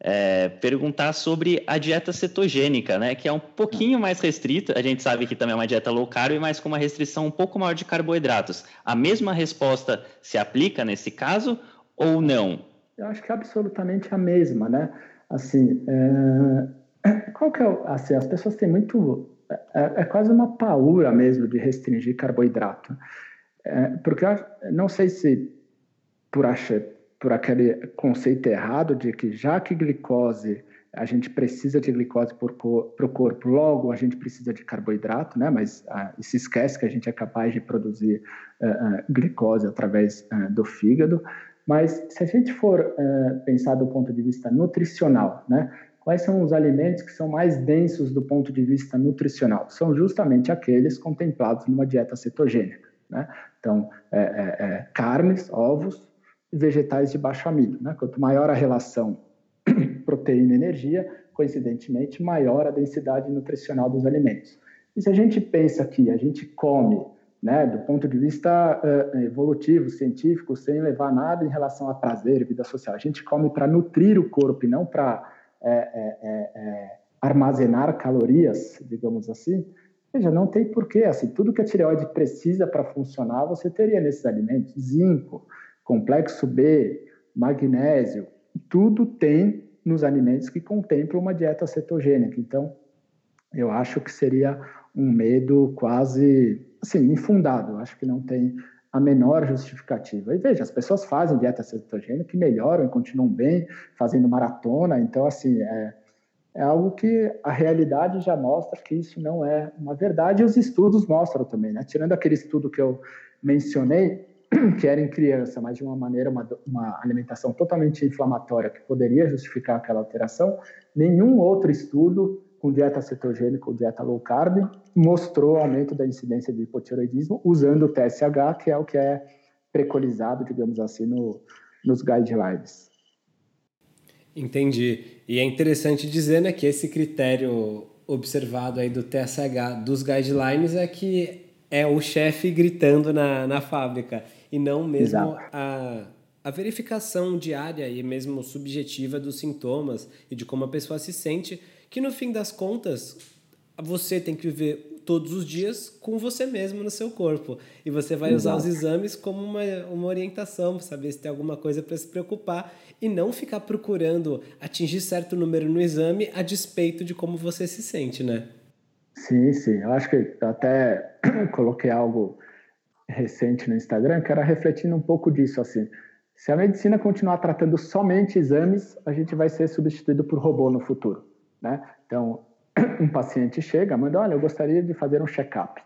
é, perguntar sobre a dieta cetogênica, né? Que é um pouquinho mais restrita. A gente sabe que também é uma dieta low carb, mas com uma restrição um pouco maior de carboidratos. A mesma resposta se aplica nesse caso ou não? Eu acho que é absolutamente a mesma, né? Assim, é... qual que é o... assim, as pessoas têm muito é, é quase uma paura mesmo de restringir carboidrato, é, porque não sei se por achar por aquele conceito errado de que já que glicose a gente precisa de glicose para o corpo, logo a gente precisa de carboidrato, né? Mas ah, se esquece que a gente é capaz de produzir ah, ah, glicose através ah, do fígado. Mas se a gente for ah, pensar do ponto de vista nutricional, né? Quais são os alimentos que são mais densos do ponto de vista nutricional? São justamente aqueles contemplados numa dieta cetogênica, né? Então, é, é, é, carnes, ovos, vegetais de baixo amido. Né? Quanto maior a relação proteína-energia, coincidentemente, maior a densidade nutricional dos alimentos. E se a gente pensa que a gente come, né, do ponto de vista uh, evolutivo, científico, sem levar nada em relação a prazer vida social, a gente come para nutrir o corpo e não para é, é, é, armazenar calorias, digamos assim, veja, não tem porquê. Assim, tudo que a tireoide precisa para funcionar, você teria nesses alimentos: zinco, complexo B, magnésio, tudo tem nos alimentos que contemplam uma dieta cetogênica. Então, eu acho que seria um medo quase assim, infundado. Acho que não tem a menor justificativa. E veja, as pessoas fazem dieta cetogênica e melhoram e continuam bem, fazendo maratona. Então, assim, é, é algo que a realidade já mostra que isso não é uma verdade e os estudos mostram também, né? Tirando aquele estudo que eu mencionei, que era em criança, mas de uma maneira, uma, uma alimentação totalmente inflamatória que poderia justificar aquela alteração, nenhum outro estudo com dieta cetogênica ou dieta low carb, mostrou aumento da incidência de hipotiroidismo usando o TSH, que é o que é preconizado, digamos assim, no, nos guidelines. Entendi. E é interessante dizer né, que esse critério observado aí do TSH dos guidelines é que é o chefe gritando na, na fábrica e não mesmo a, a verificação diária e mesmo subjetiva dos sintomas e de como a pessoa se sente, que no fim das contas você tem que viver todos os dias com você mesmo no seu corpo. E você vai usar os exames como uma, uma orientação, para saber se tem alguma coisa para se preocupar e não ficar procurando atingir certo número no exame a despeito de como você se sente, né? Sim, sim. Eu acho que até coloquei algo recente no Instagram que era refletindo um pouco disso, assim. Se a medicina continuar tratando somente exames, a gente vai ser substituído por robô no futuro, né? Então, um paciente chega, manda, olha, eu gostaria de fazer um check-up.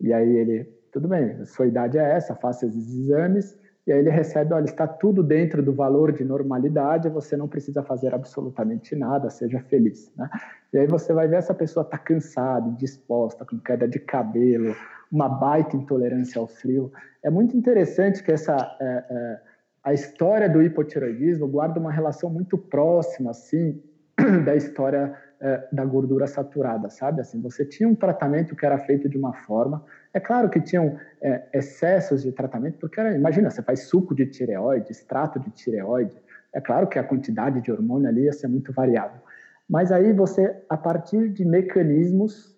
E aí ele, tudo bem, sua idade é essa, faça esses exames, e aí ele recebe, olha, está tudo dentro do valor de normalidade, você não precisa fazer absolutamente nada, seja feliz, né? E aí você vai ver essa pessoa está cansada, indisposta, com queda de cabelo, uma baita intolerância ao frio. É muito interessante que essa é, é, a história do hipotiroidismo guarda uma relação muito próxima, assim, da história é, da gordura saturada, sabe? Assim, você tinha um tratamento que era feito de uma forma. É claro que tinham é, excessos de tratamento, porque era, imagina, você faz suco de tireoide, extrato de tireoide. É claro que a quantidade de hormônio ali ia ser muito variável. Mas aí você, a partir de mecanismos,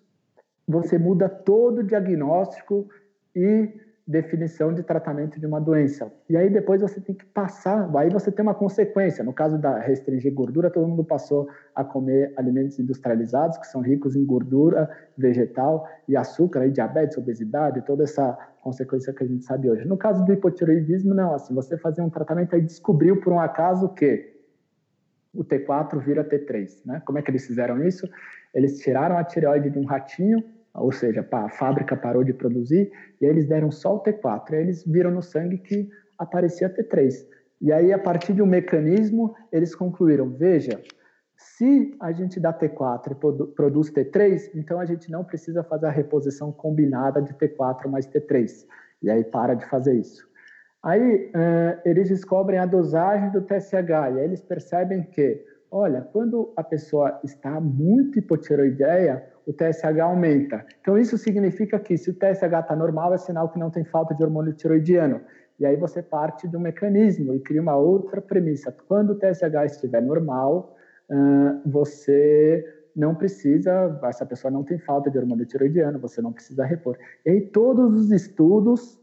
você muda todo o diagnóstico e definição de tratamento de uma doença. E aí depois você tem que passar, aí você tem uma consequência. No caso da restringir gordura, todo mundo passou a comer alimentos industrializados, que são ricos em gordura vegetal e açúcar, aí diabetes, obesidade, toda essa consequência que a gente sabe hoje. No caso do hipotiroidismo, não, assim, você fazia um tratamento aí descobriu por um acaso que o T4 vira T3, né? Como é que eles fizeram isso? Eles tiraram a tireoide de um ratinho ou seja, a fábrica parou de produzir e aí eles deram só o T4. E aí eles viram no sangue que aparecia T3. E aí, a partir de um mecanismo, eles concluíram: veja, se a gente dá T4 e produz T3, então a gente não precisa fazer a reposição combinada de T4 mais T3. E aí para de fazer isso. Aí uh, eles descobrem a dosagem do TSH e aí eles percebem que, olha, quando a pessoa está muito hipotiroideia, o TSH aumenta. Então, isso significa que se o TSH está normal, é sinal que não tem falta de hormônio tiroidiano. E aí você parte um mecanismo e cria uma outra premissa. Quando o TSH estiver normal, você não precisa, essa pessoa não tem falta de hormônio tiroidiano, você não precisa repor. E aí todos os estudos,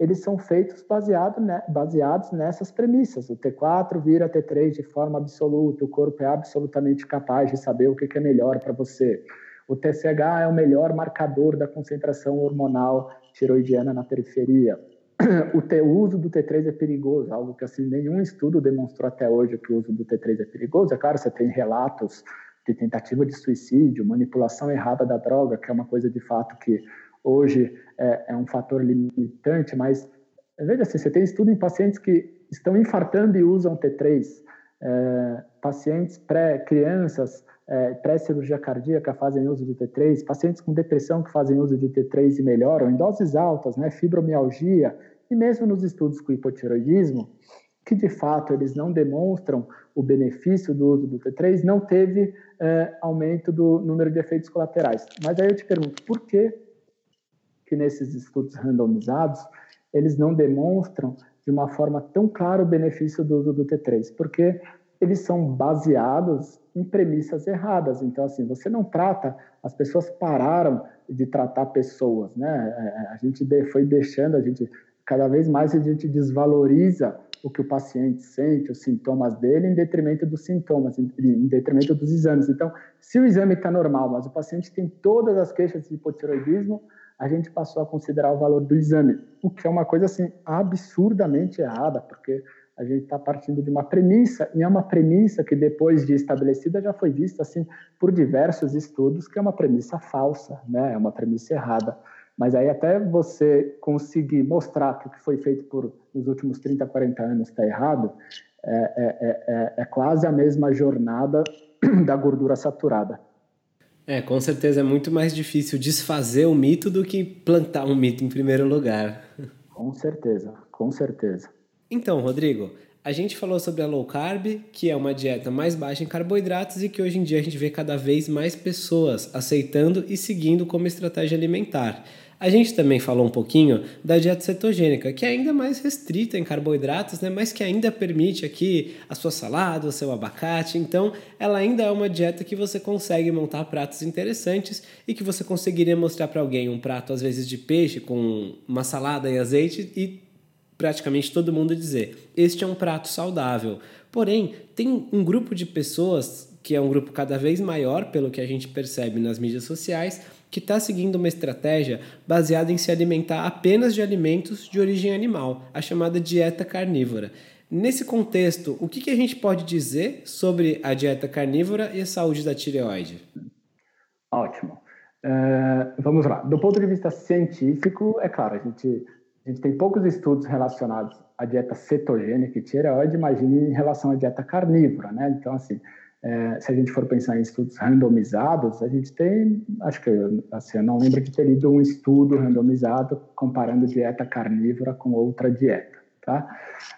eles são feitos baseado, né, baseados nessas premissas. O T4 vira T3 de forma absoluta, o corpo é absolutamente capaz de saber o que é melhor para você. O TSH é o melhor marcador da concentração hormonal tiroidiana na periferia. O, o uso do T3 é perigoso, algo que assim nenhum estudo demonstrou até hoje que o uso do T3 é perigoso. É claro, você tem relatos de tentativa de suicídio, manipulação errada da droga, que é uma coisa de fato que hoje é, é um fator limitante, mas veja assim, você tem estudo em pacientes que estão infartando e usam T3, é, pacientes pré-crianças é, pré-cirurgia cardíaca fazem uso de T3, pacientes com depressão que fazem uso de T3 e melhoram, em doses altas, né, fibromialgia, e mesmo nos estudos com hipotiroidismo, que de fato eles não demonstram o benefício do uso do T3, não teve é, aumento do número de efeitos colaterais. Mas aí eu te pergunto, por que que nesses estudos randomizados eles não demonstram de uma forma tão clara o benefício do uso do T3? Porque eles são baseados em premissas erradas. Então, assim, você não trata, as pessoas pararam de tratar pessoas, né? É, a gente foi deixando, a gente, cada vez mais a gente desvaloriza o que o paciente sente, os sintomas dele, em detrimento dos sintomas, em detrimento dos exames. Então, se o exame está normal, mas o paciente tem todas as queixas de hipotiroidismo, a gente passou a considerar o valor do exame, o que é uma coisa assim absurdamente errada, porque a gente está partindo de uma premissa, e é uma premissa que depois de estabelecida já foi vista assim por diversos estudos que é uma premissa falsa, né? é uma premissa errada. Mas aí até você conseguir mostrar que o que foi feito por nos últimos 30, 40 anos está errado, é, é, é, é, é quase a mesma jornada da gordura saturada. É, com certeza é muito mais difícil desfazer o mito do que plantar um mito em primeiro lugar. Com certeza, com certeza. Então, Rodrigo, a gente falou sobre a low carb, que é uma dieta mais baixa em carboidratos e que hoje em dia a gente vê cada vez mais pessoas aceitando e seguindo como estratégia alimentar. A gente também falou um pouquinho da dieta cetogênica, que é ainda mais restrita em carboidratos, né, mas que ainda permite aqui a sua salada, o seu abacate. Então, ela ainda é uma dieta que você consegue montar pratos interessantes e que você conseguiria mostrar para alguém um prato às vezes de peixe com uma salada e azeite e praticamente todo mundo dizer: "Este é um prato saudável". Porém, tem um grupo de pessoas que é um grupo cada vez maior, pelo que a gente percebe nas mídias sociais, que está seguindo uma estratégia baseada em se alimentar apenas de alimentos de origem animal, a chamada dieta carnívora. Nesse contexto, o que, que a gente pode dizer sobre a dieta carnívora e a saúde da tireoide? Ótimo. Uh, vamos lá. Do ponto de vista científico, é claro, a gente, a gente tem poucos estudos relacionados à dieta cetogênica e tireoide, imagine em relação à dieta carnívora, né? Então, assim, é, se a gente for pensar em estudos randomizados, a gente tem, acho que, assim, eu não lembro de ter lido um estudo randomizado comparando dieta carnívora com outra dieta, tá?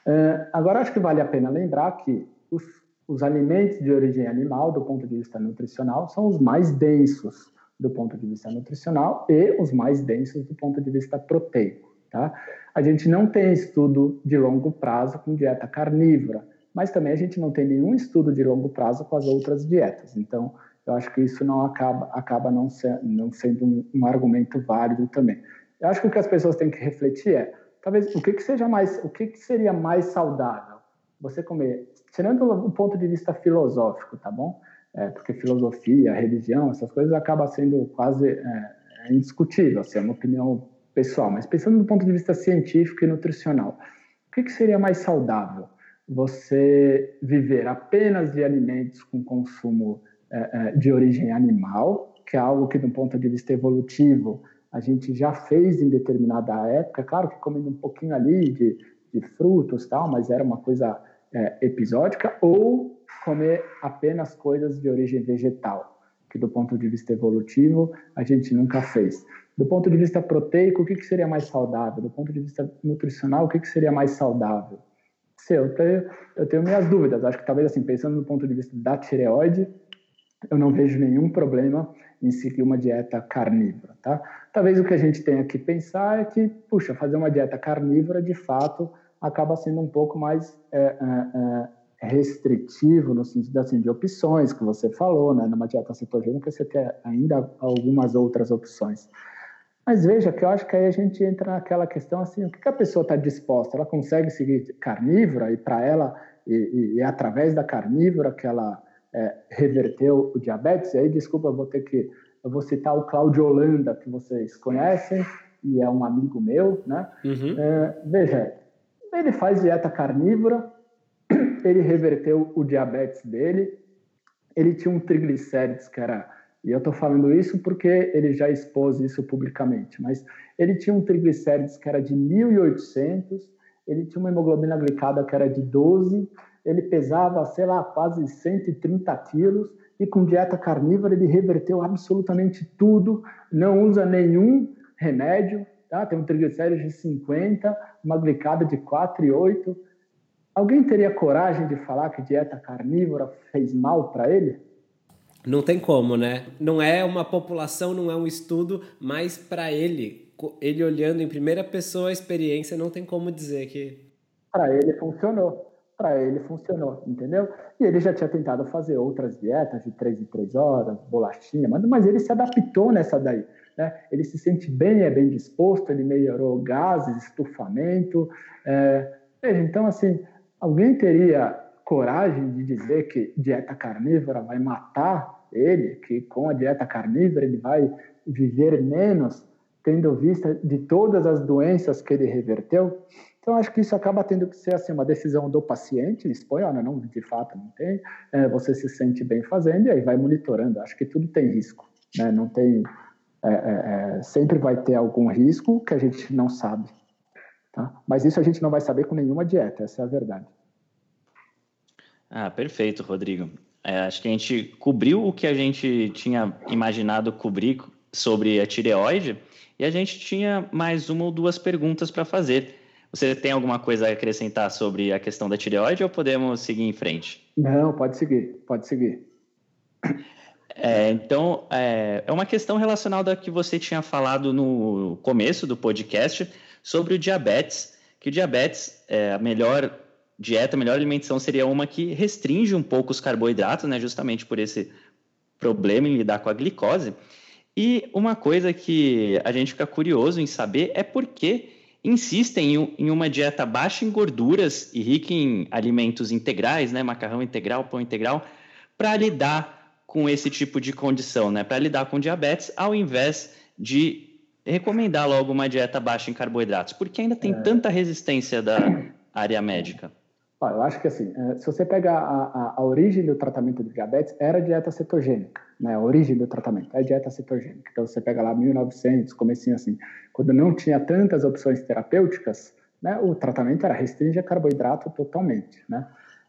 É, agora, acho que vale a pena lembrar que os, os alimentos de origem animal, do ponto de vista nutricional, são os mais densos do ponto de vista nutricional e os mais densos do ponto de vista proteico, tá? A gente não tem estudo de longo prazo com dieta carnívora, mas também a gente não tem nenhum estudo de longo prazo com as outras dietas. Então, eu acho que isso não acaba, acaba não, ser, não sendo um, um, argumento válido também. Eu acho que o que as pessoas têm que refletir é, talvez, o que, que seja mais, o que, que seria mais saudável? Você comer, tirando o ponto de vista filosófico, tá bom? É, porque filosofia, religião, essas coisas acaba sendo quase é, é indiscutível, assim, é uma opinião pessoal. Mas pensando do ponto de vista científico e nutricional, o que, que seria mais saudável? Você viver apenas de alimentos com consumo é, é, de origem animal, que é algo que, do ponto de vista evolutivo, a gente já fez em determinada época, claro que comendo um pouquinho ali de, de frutos tal, mas era uma coisa é, episódica, ou comer apenas coisas de origem vegetal, que do ponto de vista evolutivo a gente nunca fez. Do ponto de vista proteico, o que, que seria mais saudável? Do ponto de vista nutricional, o que, que seria mais saudável? Sim, eu tenho, eu tenho minhas dúvidas. Acho que talvez, assim, pensando do ponto de vista da tireoide, eu não vejo nenhum problema em seguir uma dieta carnívora, tá? Talvez o que a gente tenha que pensar é que, puxa, fazer uma dieta carnívora, de fato, acaba sendo um pouco mais é, é, é, restritivo no sentido assim, de opções que você falou, né? Numa dieta cetogênica você tem ainda algumas outras opções. Mas veja que eu acho que aí a gente entra naquela questão assim, o que, a pessoa está disposta? Ela consegue seguir carnívora e para ela, e, e, e, é através da carnívora que ela é, reverteu o diabetes? E aí, desculpa, eu vou ter que, eu vou citar o Cláudio Holanda, que vocês conhecem, e é um amigo meu, né? Uhum. É, veja, ele faz dieta carnívora, ele reverteu o diabetes dele, ele tinha um triglicérides que era e eu estou falando isso porque ele já expôs isso publicamente. Mas ele tinha um triglicérides que era de 1.800, ele tinha uma hemoglobina glicada que era de 12, ele pesava, sei lá, quase 130 quilos, e com dieta carnívora ele reverteu absolutamente tudo, não usa nenhum remédio, tá? tem um triglicérides de 50, uma glicada de 4,8. Alguém teria coragem de falar que dieta carnívora fez mal para ele? Não tem como, né? Não é uma população, não é um estudo, mas para ele, ele olhando em primeira pessoa a experiência, não tem como dizer que. Para ele funcionou. Para ele funcionou, entendeu? E ele já tinha tentado fazer outras dietas de três em três horas, bolachinha, mas, mas ele se adaptou nessa daí. Né? Ele se sente bem, é bem disposto, ele melhorou gases, estufamento. É... Veja, então, assim, alguém teria coragem de dizer que dieta carnívora vai matar ele, que com a dieta carnívora ele vai viver menos, tendo vista de todas as doenças que ele reverteu. Então, acho que isso acaba tendo que ser assim, uma decisão do paciente, expõe, olha, não, de fato não tem, é, você se sente bem fazendo e aí vai monitorando. Acho que tudo tem risco, né? não tem, é, é, é sempre vai ter algum risco que a gente não sabe. Tá? Mas isso a gente não vai saber com nenhuma dieta, essa é a verdade. Ah, perfeito, Rodrigo. É, acho que a gente cobriu o que a gente tinha imaginado cobrir sobre a tireoide e a gente tinha mais uma ou duas perguntas para fazer. Você tem alguma coisa a acrescentar sobre a questão da tireoide ou podemos seguir em frente? Não, pode seguir, pode seguir. É, então, é, é uma questão relacionada ao que você tinha falado no começo do podcast sobre o diabetes, que o diabetes, é, a melhor dieta, melhor alimentação seria uma que restringe um pouco os carboidratos, né, justamente por esse problema em lidar com a glicose. E uma coisa que a gente fica curioso em saber é por que insistem em uma dieta baixa em gorduras e rica em alimentos integrais, né, macarrão integral, pão integral, para lidar com esse tipo de condição, né? Para lidar com diabetes, ao invés de recomendar logo uma dieta baixa em carboidratos, porque ainda tem é... tanta resistência da área médica. Eu acho que assim, é, se você pegar a, a, a, origem do tratamento de diabetes, era dieta cetogênica, né? A origem do tratamento é dieta cetogênica. Então você pega lá 1900, comecinho assim, quando não tinha tantas opções terapêuticas, né? O tratamento era restringir carboidrato totalmente, né?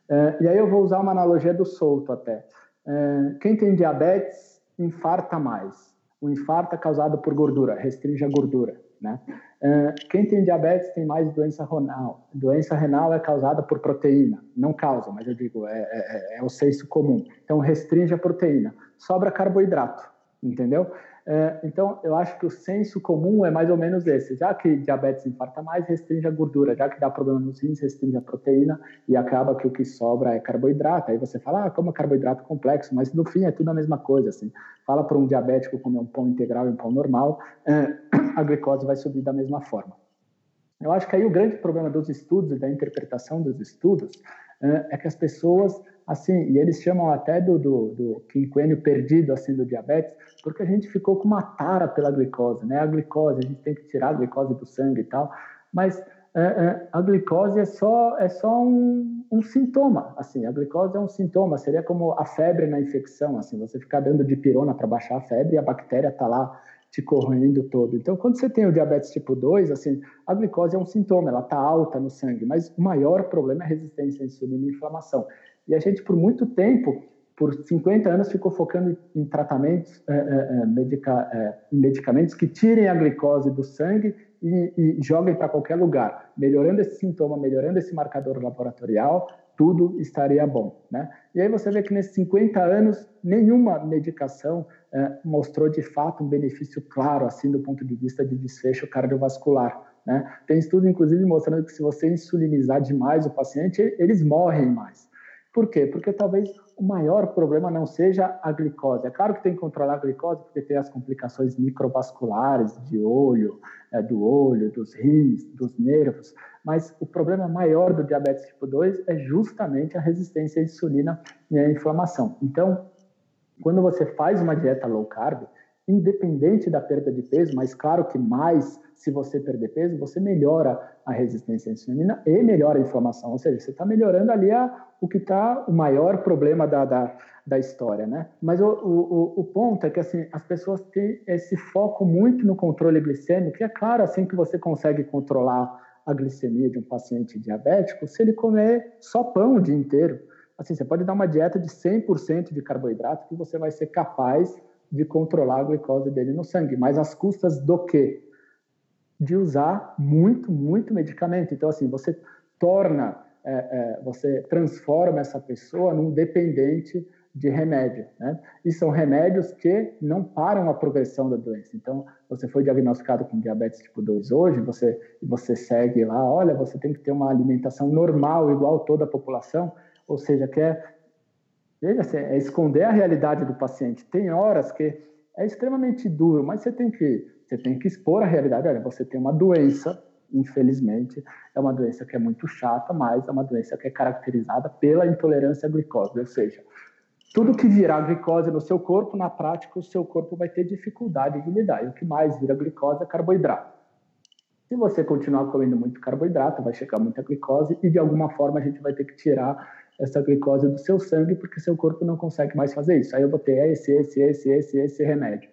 É, e aí eu vou usar uma analogia do solto até. É, quem tem diabetes infarta mais. O infarto é causado por gordura, restringe a gordura. Né? É, quem tem diabetes tem mais doença renal. Doença renal é causada por proteína. Não causa, mas eu digo, é, é, é o senso comum. Então, restringe a proteína. Sobra carboidrato, entendeu? É, então, eu acho que o senso comum é mais ou menos esse. Já que diabetes infarta mais, restringe a gordura. Já que dá problema nos rins, restringe a proteína e acaba que o que sobra é carboidrato. Aí você fala, ah, como carboidrato complexo, mas no fim é tudo a mesma coisa. Assim. Fala para um diabético comer um pão integral e um pão normal, é, a glicose vai subir da mesma forma. Eu acho que aí o grande problema dos estudos e da interpretação dos estudos é, é que as pessoas assim, e eles chamam até do, do, do quinquênio perdido, assim, do diabetes, porque a gente ficou com uma tara pela glicose, né? A glicose, a gente tem que tirar a glicose do sangue e tal, mas é, é, a glicose é só, é só um, um, sintoma, assim, a glicose é um sintoma, seria como a febre na infecção, assim, você ficar dando de pirona para baixar a febre e a bactéria está lá te corroendo todo. Então, quando você tem o diabetes tipo 2, assim, a glicose é um sintoma, ela está alta no sangue, mas o maior problema é resistência à insulina e inflamação. E a gente, por muito tempo, por 50 anos, ficou focando em tratamentos, é, é, medica, é, medicamentos que tirem a glicose do sangue e, e joguem para qualquer lugar. Melhorando esse sintoma, melhorando esse marcador laboratorial, tudo estaria bom. Né? E aí você vê que nesses 50 anos, nenhuma medicação é, mostrou de fato um benefício claro, assim, do ponto de vista de desfecho cardiovascular. Né? Tem estudo, inclusive, mostrando que se você insulinizar demais o paciente, eles morrem mais. Por quê? Porque talvez o maior problema não seja a glicose. É claro que tem que controlar a glicose, porque tem as complicações microvasculares de olho, é, do olho, dos rins, dos nervos, mas o problema maior do diabetes tipo 2 é justamente a resistência à insulina e à inflamação. Então, quando você faz uma dieta low carb, independente da perda de peso, mas claro que mais se você perder peso, você melhora a resistência à insulina e melhora a inflamação. Ou seja, você está melhorando ali a, o que está o maior problema da, da, da história, né? Mas o, o, o, ponto é que assim as pessoas têm esse foco muito no controle glicêmico. E é claro, assim que você consegue controlar a glicemia de um paciente diabético, se ele comer só pão o dia inteiro, assim, você pode dar uma dieta de 100% de carboidrato que você vai ser capaz de controlar a glicose dele no sangue, mas às custas do quê? De usar muito, muito medicamento. Então, assim, você torna, é, é, você transforma essa pessoa num dependente de remédio, né? E são remédios que não param a progressão da doença. Então, você foi diagnosticado com diabetes tipo 2 hoje, você, você segue lá, olha, você tem que ter uma alimentação normal, igual toda a população, ou seja, que Veja, assim, é esconder a realidade do paciente. Tem horas que é extremamente duro, mas você tem que você tem que expor a realidade. Olha, você tem uma doença, infelizmente, é uma doença que é muito chata, mas é uma doença que é caracterizada pela intolerância à glicose. Ou seja, tudo que virar glicose no seu corpo, na prática, o seu corpo vai ter dificuldade de lidar. E o que mais vira glicose é carboidrato. Se você continuar comendo muito carboidrato, vai chegar muita glicose e de alguma forma a gente vai ter que tirar essa glicose do seu sangue, porque seu corpo não consegue mais fazer isso. Aí eu botei esse, esse, esse, esse, esse remédio.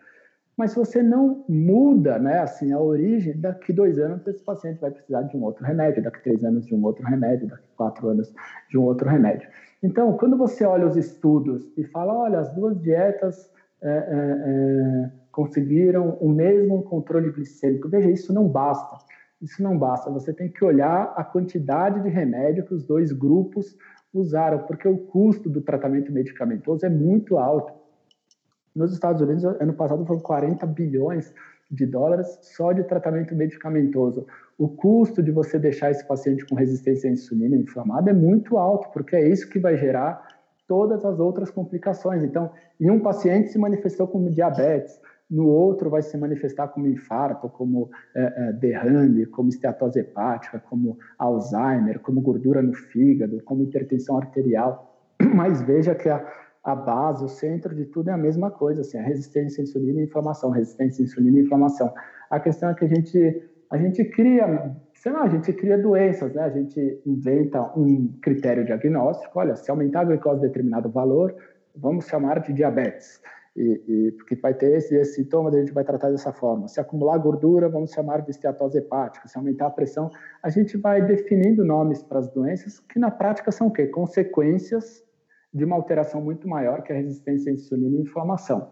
Mas se você não muda, né, assim, a origem, daqui dois anos esse paciente vai precisar de um outro remédio, daqui três anos de um outro remédio, daqui quatro anos de um outro remédio. Então, quando você olha os estudos e fala, olha, as duas dietas é, é, é, conseguiram o mesmo controle glicêmico, veja, isso não basta. Isso não basta. Você tem que olhar a quantidade de remédio que os dois grupos usaram, porque o custo do tratamento medicamentoso é muito alto. Nos Estados Unidos, ano passado, foram 40 bilhões de dólares só de tratamento medicamentoso. O custo de você deixar esse paciente com resistência à insulina inflamada é muito alto, porque é isso que vai gerar todas as outras complicações. Então, em um paciente se manifestou como diabetes, no outro vai se manifestar como infarto, como é, é, derrame, como esteatose hepática, como Alzheimer, como gordura no fígado, como hipertensão arterial. Mas veja que a, a base, o centro de tudo é a mesma coisa, assim, a resistência à insulina e inflamação, resistência à insulina e inflamação. A questão é que a gente, a gente cria, sei lá, a gente cria doenças, né? A gente inventa um critério diagnóstico, olha, se aumentar a glicose determinado valor, vamos chamar de diabetes. E, e, porque vai ter esses, esses sintomas, a gente vai tratar dessa forma. Se acumular gordura, vamos chamar de esteatose hepática. Se aumentar a pressão, a gente vai definindo nomes para as doenças que na prática são o quê? Consequências de uma alteração muito maior que a resistência à insulina e inflamação.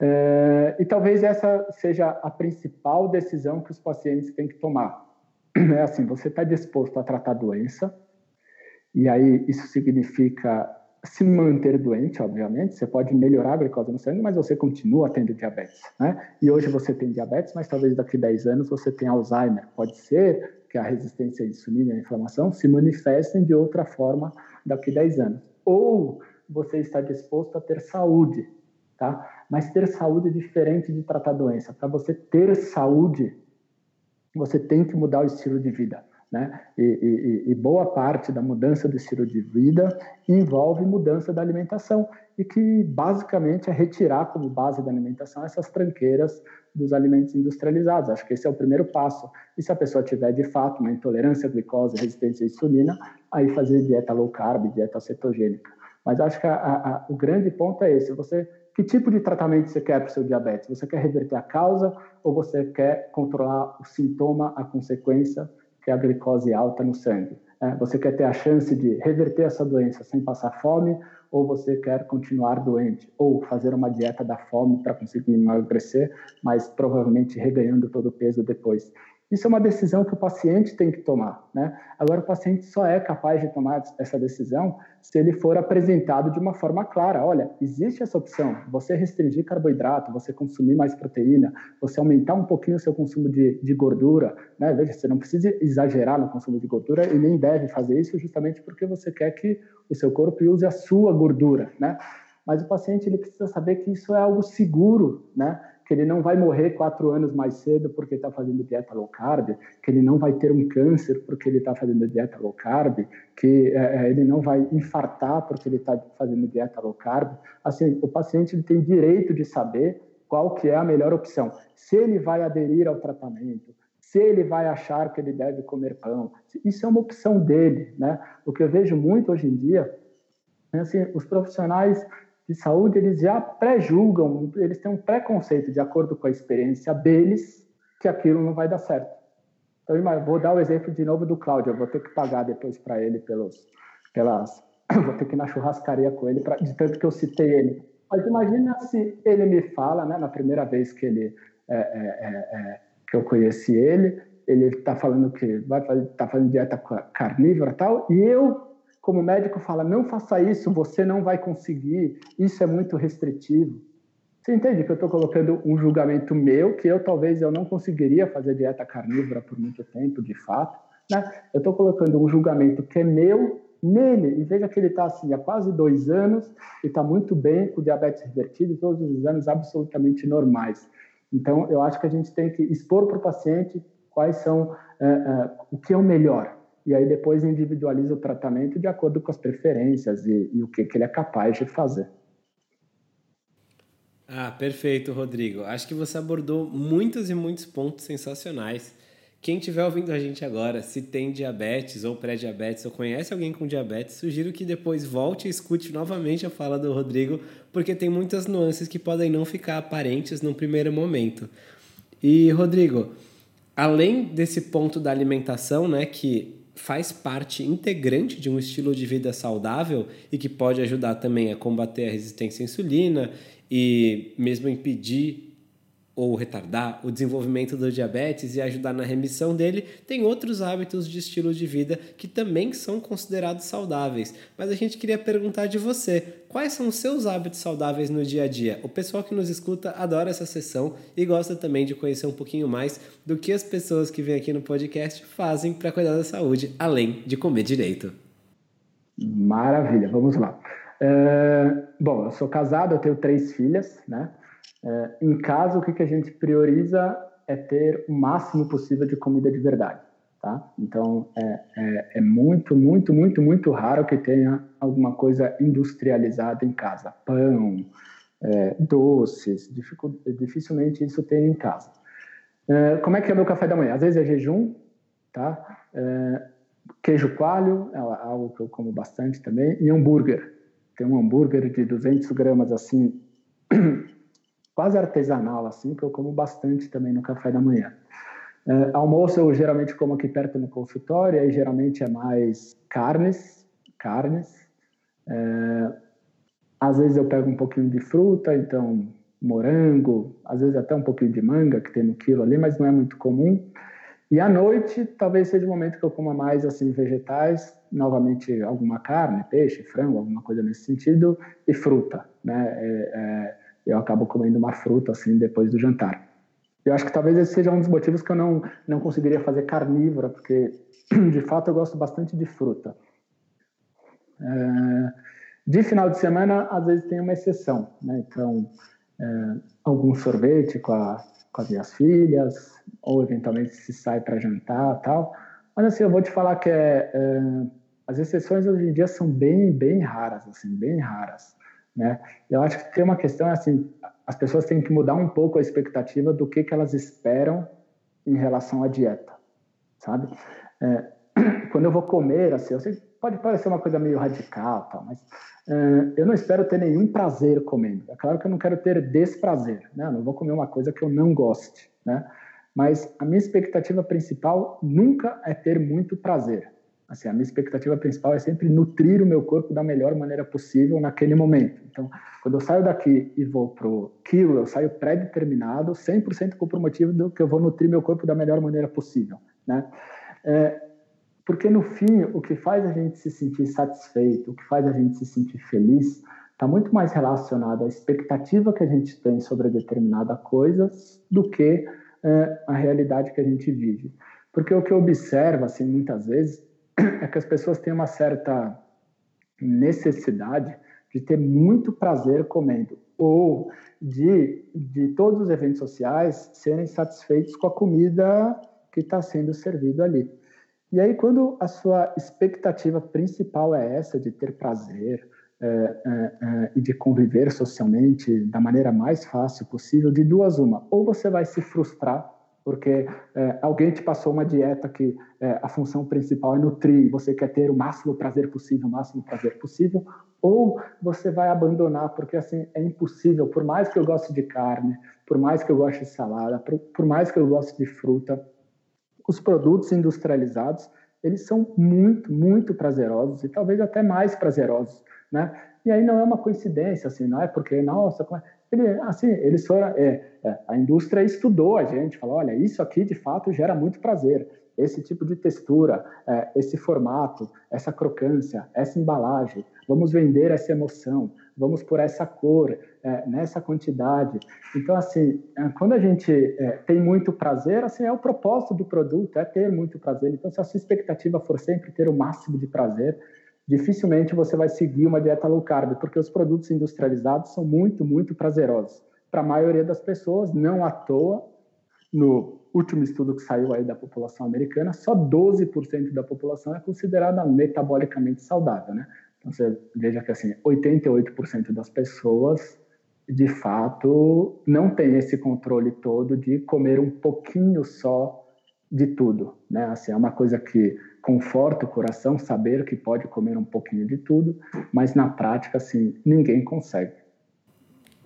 É, e talvez essa seja a principal decisão que os pacientes têm que tomar. É assim, você está disposto a tratar a doença, e aí isso significa se manter doente, obviamente, você pode melhorar a glicose no sangue, mas você continua tendo diabetes, né? E hoje você tem diabetes, mas talvez daqui a 10 anos você tenha Alzheimer. Pode ser que a resistência à insulina e a inflamação se manifestem de outra forma daqui a 10 anos. Ou você está disposto a ter saúde, tá? Mas ter saúde é diferente de tratar doença. Para você ter saúde, você tem que mudar o estilo de vida. Né? E, e, e, boa parte da mudança do estilo de vida envolve mudança da alimentação e que basicamente é retirar como base da alimentação essas tranqueiras dos alimentos industrializados. Acho que esse é o primeiro passo. E se a pessoa tiver de fato uma intolerância à glicose, resistência à insulina, aí fazer dieta low carb, dieta cetogênica. Mas acho que a, a, o grande ponto é esse. Você que tipo de tratamento você quer para o seu diabetes? Você quer reverter a causa ou você quer controlar o sintoma, a consequência? Que é a glicose alta no sangue. É, você quer ter a chance de reverter essa doença sem passar fome, ou você quer continuar doente, ou fazer uma dieta da fome para conseguir emagrecer, mas provavelmente reganhando todo o peso depois. Isso é uma decisão que o paciente tem que tomar, né? Agora, o paciente só é capaz de tomar essa decisão se ele for apresentado de uma forma clara. Olha, existe essa opção, você restringir carboidrato, você consumir mais proteína, você aumentar um pouquinho o seu consumo de, de gordura, né? Veja, você não precisa exagerar no consumo de gordura e nem deve fazer isso justamente porque você quer que o seu corpo use a sua gordura, né? Mas o paciente ele precisa saber que isso é algo seguro, né? Que ele não vai morrer quatro anos mais cedo porque está fazendo dieta low carb, que ele não vai ter um câncer porque ele está fazendo dieta low carb, que é, é, ele não vai infartar porque ele está fazendo dieta low carb. Assim, o paciente tem direito de saber qual que é a melhor opção. Se ele vai aderir ao tratamento, se ele vai achar que ele deve comer pão, isso é uma opção dele, né? O que eu vejo muito hoje em dia, é assim, os profissionais de saúde, eles já pré-julgam, eles têm um preconceito de acordo com a experiência deles que aquilo não vai dar certo. Então, vou dar o exemplo de novo do Cláudio, eu vou ter que pagar depois para ele pelos, pelas, vou ter que ir na churrascaria com ele, pra, de tanto que eu citei ele. Mas imagina se ele me fala, né, na primeira vez que ele é, é, é, é que eu conheci ele, ele está falando que vai tá fazendo dieta carnívora e tal, e eu como médico fala, não faça isso, você não vai conseguir, isso é muito restritivo. Você entende que eu estou colocando um julgamento meu, que eu talvez eu não conseguiria fazer dieta carnívora por muito tempo, de fato. Né? Eu estou colocando um julgamento que é meu nele, e veja que ele está assim há quase dois anos e está muito bem com diabetes revertido todos os exames absolutamente normais. Então, eu acho que a gente tem que expor para o paciente quais são, é, é, o que é o melhor, e aí depois individualiza o tratamento de acordo com as preferências e, e o que, que ele é capaz de fazer. Ah, perfeito, Rodrigo. Acho que você abordou muitos e muitos pontos sensacionais. Quem estiver ouvindo a gente agora, se tem diabetes ou pré-diabetes ou conhece alguém com diabetes, sugiro que depois volte e escute novamente a fala do Rodrigo, porque tem muitas nuances que podem não ficar aparentes no primeiro momento. E, Rodrigo, além desse ponto da alimentação, né, que faz parte integrante de um estilo de vida saudável e que pode ajudar também a combater a resistência à insulina e mesmo impedir ou retardar o desenvolvimento do diabetes e ajudar na remissão dele, tem outros hábitos de estilo de vida que também são considerados saudáveis. Mas a gente queria perguntar de você, quais são os seus hábitos saudáveis no dia a dia? O pessoal que nos escuta adora essa sessão e gosta também de conhecer um pouquinho mais do que as pessoas que vêm aqui no podcast fazem para cuidar da saúde, além de comer direito. Maravilha, vamos lá. Uh, bom, eu sou casado, eu tenho três filhas, né? É, em casa, o que, que a gente prioriza é ter o máximo possível de comida de verdade. Tá? Então, é, é, é, muito, muito, muito, muito raro que tenha alguma coisa industrializada em casa. Pão, é, doces, dificilmente isso tem em casa. É, como é que é o meu café da manhã? Às vezes é jejum, tá? É, queijo coalho, é algo que eu como bastante também, e hambúrguer. Tem um hambúrguer de 200 gramas, assim, quase artesanal, assim, que eu como bastante também no café da manhã. É, almoço eu geralmente como aqui perto no consultório, aí geralmente é mais carnes, carnes. É, às vezes eu pego um pouquinho de fruta, então morango, às vezes até um pouquinho de manga que tem no quilo ali, mas não é muito comum. E à noite talvez seja o momento que eu coma mais assim vegetais, novamente alguma carne, peixe, frango, alguma coisa nesse sentido, e fruta, né? É, é, eu acabo comendo uma fruta assim depois do jantar. Eu acho que talvez esse seja um dos motivos que eu não, não conseguiria fazer carnívora, porque de fato eu gosto bastante de fruta. É, de final de semana, às vezes tem uma exceção, né? Então, é, algum sorvete com, a, com as minhas filhas, ou eventualmente se sai para jantar tal. Mas assim, eu vou te falar que é, é, as exceções hoje em dia são bem, bem raras, assim, bem raras. Né? Eu acho que tem uma questão assim, as pessoas têm que mudar um pouco a expectativa do que, que elas esperam em relação à dieta, sabe? É, quando eu vou comer, assim, eu sei, pode parecer uma coisa meio radical, tal, mas é, eu não espero ter nenhum prazer comendo. É claro que eu não quero ter desprazer, né? Eu não vou comer uma coisa que eu não goste, né? Mas a minha expectativa principal nunca é ter muito prazer. Assim, a minha expectativa principal é sempre nutrir o meu corpo da melhor maneira possível naquele momento. Então, quando eu saio daqui e vou pro quilo, eu saio pré-determinado, 100% comprometido do que eu vou nutrir meu corpo da melhor maneira possível, né? É, porque no fim, o que faz a gente se sentir satisfeito, o que faz a gente se sentir feliz, está muito mais relacionado à expectativa que a gente tem sobre determinada coisa do que é, a realidade que a gente vive. Porque o que eu observo, assim, muitas vezes, é que as pessoas têm uma certa necessidade de ter muito prazer comendo ou de, de todos os eventos sociais serem satisfeitos com a comida que está sendo servida ali. E aí, quando a sua expectativa principal é essa, de ter prazer é, é, é, e de conviver socialmente da maneira mais fácil possível, de duas uma, ou você vai se frustrar porque é, alguém te passou uma dieta que é, a função principal é nutrir, você quer ter o máximo prazer possível, o máximo prazer possível, ou você vai abandonar, porque assim é impossível, por mais que eu goste de carne, por mais que eu goste de salada, por, por mais que eu goste de fruta, os produtos industrializados, eles são muito, muito prazerosos e talvez até mais prazerosos, né? E aí não é uma coincidência, assim, não é porque, nossa, é? Ele, assim, eles foram, é, é, a indústria estudou a gente, falou, olha, isso aqui de fato gera muito prazer, esse tipo de textura, é, esse formato, essa crocância, essa embalagem, vamos vender essa emoção, vamos por essa cor, é, nessa quantidade. Então, assim, é, quando a gente é, tem muito prazer, assim, é o propósito do produto, é ter muito prazer. Então, se a sua expectativa for sempre ter o máximo de prazer, dificilmente você vai seguir uma dieta low carb, porque os produtos industrializados são muito, muito prazerosos. Para a maioria das pessoas, não à toa, no último estudo que saiu aí da população americana, só 12% da população é considerada metabolicamente saudável, né? Então você veja que assim, 88% das pessoas de fato não tem esse controle todo de comer um pouquinho só de tudo, né? Assim, é uma coisa que conforta o coração saber que pode comer um pouquinho de tudo, mas na prática, assim, ninguém consegue.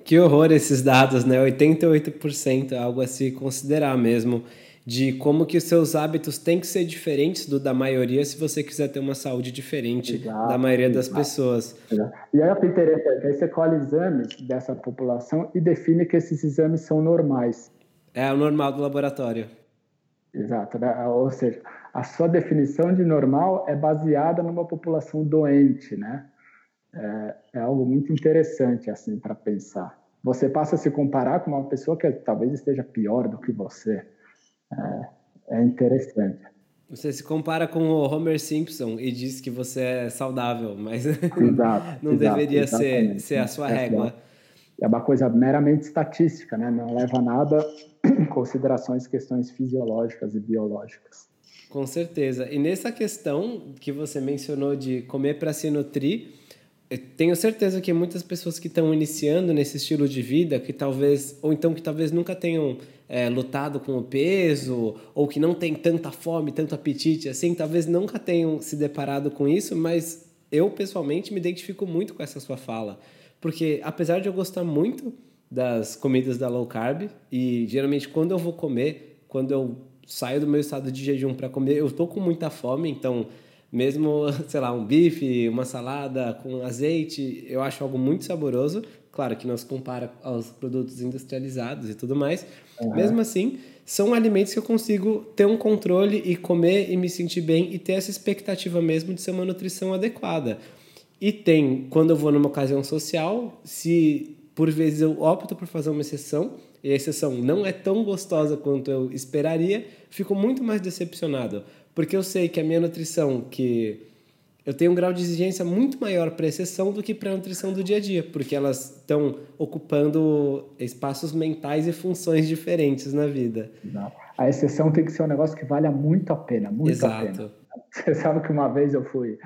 Que horror esses dados, né? 88% é algo a se considerar mesmo de como que os seus hábitos têm que ser diferentes do da maioria se você quiser ter uma saúde diferente exato, da maioria das exato, pessoas. Exato. E aí é interessante, aí você colhe exames dessa população e define que esses exames são normais. É o normal do laboratório. Exato, né? ou seja, a sua definição de normal é baseada numa população doente, né? É, é algo muito interessante assim para pensar. Você passa a se comparar com uma pessoa que talvez esteja pior do que você. É, é interessante. Você se compara com o Homer Simpson e diz que você é saudável, mas exato, não exato, deveria ser, ser a sua é, régua. É uma coisa meramente estatística, né? não leva nada em considerações questões fisiológicas e biológicas. Com certeza. E nessa questão que você mencionou de comer para se nutrir, tenho certeza que muitas pessoas que estão iniciando nesse estilo de vida, que talvez, ou então que talvez nunca tenham é, lutado com o peso, ou que não tem tanta fome, tanto apetite assim, talvez nunca tenham se deparado com isso, mas eu pessoalmente me identifico muito com essa sua fala. Porque apesar de eu gostar muito das comidas da low carb, e geralmente quando eu vou comer, quando eu saio do meu estado de jejum para comer, eu estou com muita fome, então mesmo, sei lá, um bife, uma salada com azeite, eu acho algo muito saboroso. Claro que não se compara aos produtos industrializados e tudo mais. Uhum. Mesmo assim, são alimentos que eu consigo ter um controle e comer e me sentir bem e ter essa expectativa mesmo de ser uma nutrição adequada. E tem, quando eu vou numa ocasião social, se por vezes eu opto por fazer uma exceção, e a exceção não é tão gostosa quanto eu esperaria, fico muito mais decepcionado. Porque eu sei que a minha nutrição, que eu tenho um grau de exigência muito maior para a exceção do que para a nutrição do dia a dia, porque elas estão ocupando espaços mentais e funções diferentes na vida. Não. A exceção tem que ser um negócio que valha muito a pena, muito Exato. a pena. Você sabe que uma vez eu fui,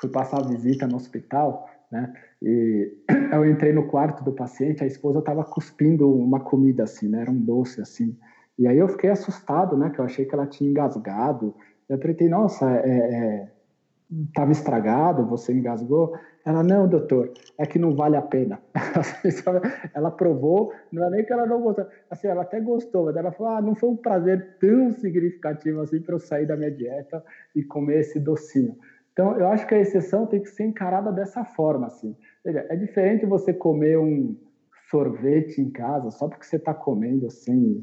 fui passar visita no hospital, né? E eu entrei no quarto do paciente, a esposa estava cuspindo uma comida assim, né? Era um doce assim. E aí eu fiquei assustado, né? Que eu achei que ela tinha engasgado eu perguntei, nossa, estava é, é, estragado, você engasgou? Ela, não, doutor, é que não vale a pena. ela provou, não é nem que ela não gostou, assim, ela até gostou, mas ela falou, ah, não foi um prazer tão significativo assim para eu sair da minha dieta e comer esse docinho. Então, eu acho que a exceção tem que ser encarada dessa forma, assim. É diferente você comer um sorvete em casa só porque você está comendo, assim,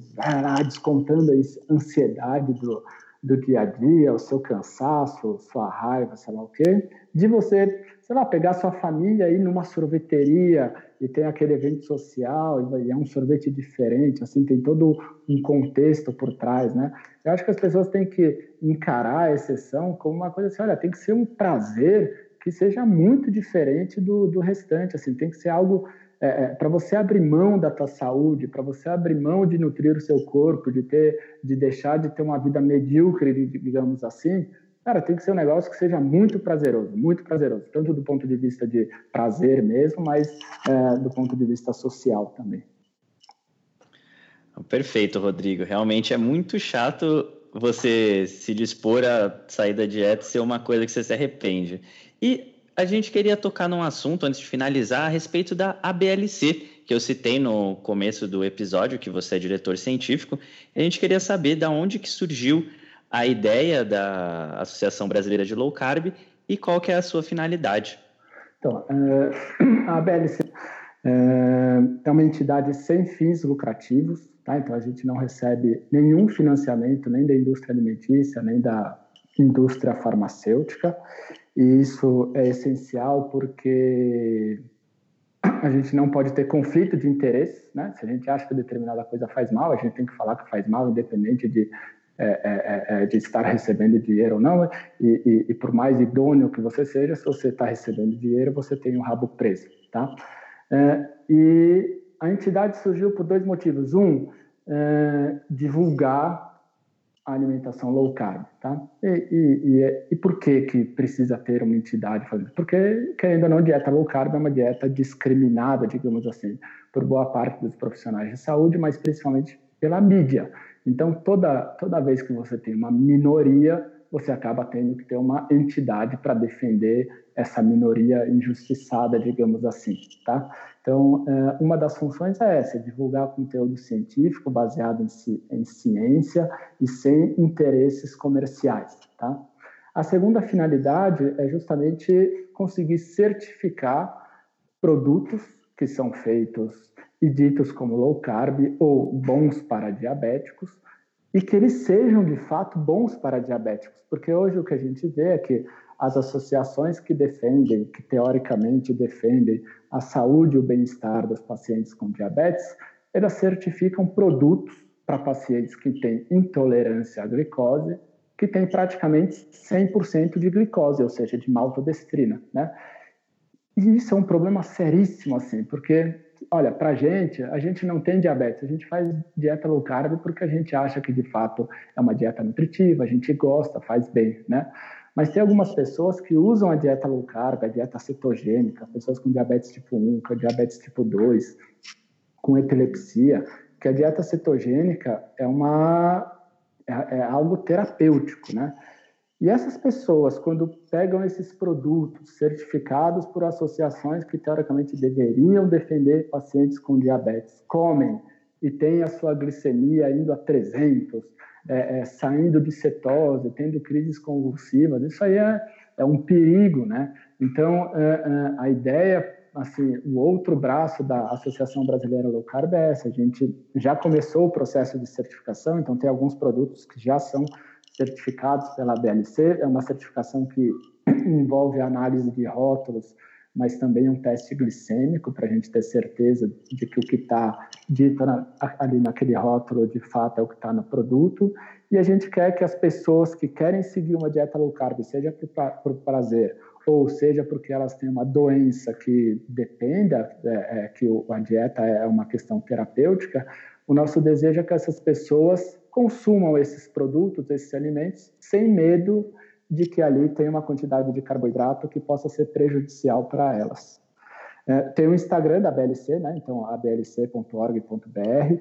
descontando a ansiedade do, do dia a dia, o seu cansaço, sua raiva, sei lá o quê, de você, sei lá, pegar sua família aí numa sorveteria e tem aquele evento social e é um sorvete diferente, assim, tem todo um contexto por trás, né? Eu acho que as pessoas têm que encarar a exceção como uma coisa assim, olha, tem que ser um prazer que seja muito diferente do, do restante, assim, tem que ser algo é, é para você abrir mão da tua saúde, para você abrir mão de nutrir o seu corpo, de ter, de deixar de ter uma vida medíocre, digamos assim, cara, tem que ser um negócio que seja muito prazeroso, muito prazeroso, tanto do ponto de vista de prazer mesmo, mas é, do ponto de vista social também. Perfeito, Rodrigo. Realmente é muito chato você se dispor a sair da dieta ser uma coisa que você se arrepende. E a gente queria tocar num assunto antes de finalizar a respeito da ABLC, que eu citei no começo do episódio, que você é diretor científico. A gente queria saber da onde que surgiu a ideia da Associação Brasileira de Low Carb e qual que é a sua finalidade. Então, eh, a ABLC eh, é uma entidade sem fins lucrativos, tá? então a gente não recebe nenhum financiamento nem da indústria alimentícia, nem da indústria farmacêutica. E isso é essencial porque a gente não pode ter conflito de interesse, né? Se a gente acha que determinada coisa faz mal, a gente tem que falar que faz mal, independente de, é, é, é, é de estar recebendo dinheiro ou não. E, e, e, por mais idôneo que você seja, se você está recebendo dinheiro, você tem um rabo preso, tá? É, e a entidade surgiu por dois motivos. Um, divulgar a alimentação low carb, tá? E, e, por que que precisa ter uma entidade fazendo? Porque, querendo ou não, dieta low carb é uma dieta discriminada, digamos assim, por boa parte dos profissionais de saúde, mas principalmente pela mídia. Então, toda, toda vez que você tem uma minoria você acaba tendo que ter uma entidade para defender essa minoria injustiçada, digamos assim, tá? Então, é, uma das funções é essa, divulgar conteúdo científico baseado em, ciência e sem interesses comerciais, tá? A segunda finalidade é justamente conseguir certificar produtos que são feitos e ditos como low carb ou bons para diabéticos e que eles sejam de fato bons para diabéticos, porque hoje o que a gente vê é que as associações que defendem, que teoricamente defendem a saúde e o bem-estar dos pacientes com diabetes, elas certificam produtos para pacientes que têm intolerância à glicose, que têm praticamente 100% de glicose, ou seja, de maltodestrina, né? E isso é um problema seríssimo, assim, porque, olha, para a gente, a gente não tem diabetes, a gente faz dieta low carb porque a gente acha que, de fato, é uma dieta nutritiva, a gente gosta, faz bem, né? Mas tem algumas pessoas que usam a dieta low carb, a dieta cetogênica, pessoas com diabetes tipo 1, com diabetes tipo 2, com epilepsia, que a dieta cetogênica é uma é, é algo terapêutico, né? E essas pessoas, quando pegam esses produtos certificados por associações que teoricamente deveriam defender pacientes com diabetes, comem e têm a sua glicemia indo a 300, é, é, saindo de cetose, tendo crises convulsivas, isso aí é, é um perigo, né? Então, é, é, a ideia, assim, o outro braço da Associação Brasileira Low Carb é essa, a gente já começou o processo de certificação, então tem alguns produtos que já são certificados pela BLC, é uma certificação que envolve análise de rótulos, mas também um teste glicêmico para a gente ter certeza de que o que está dito na, ali naquele rótulo de fato é o que está no produto. E a gente quer que as pessoas que querem seguir uma dieta low carb, seja por, prazer ou seja porque elas têm uma doença que dependa é, é, que a dieta é uma questão terapêutica, o nosso desejo é que essas pessoas consumam esses produtos, esses alimentos, sem medo de que ali tem uma quantidade de carboidrato que possa ser prejudicial para elas. É, tem o Instagram da BLC, né? então ablc.org.br,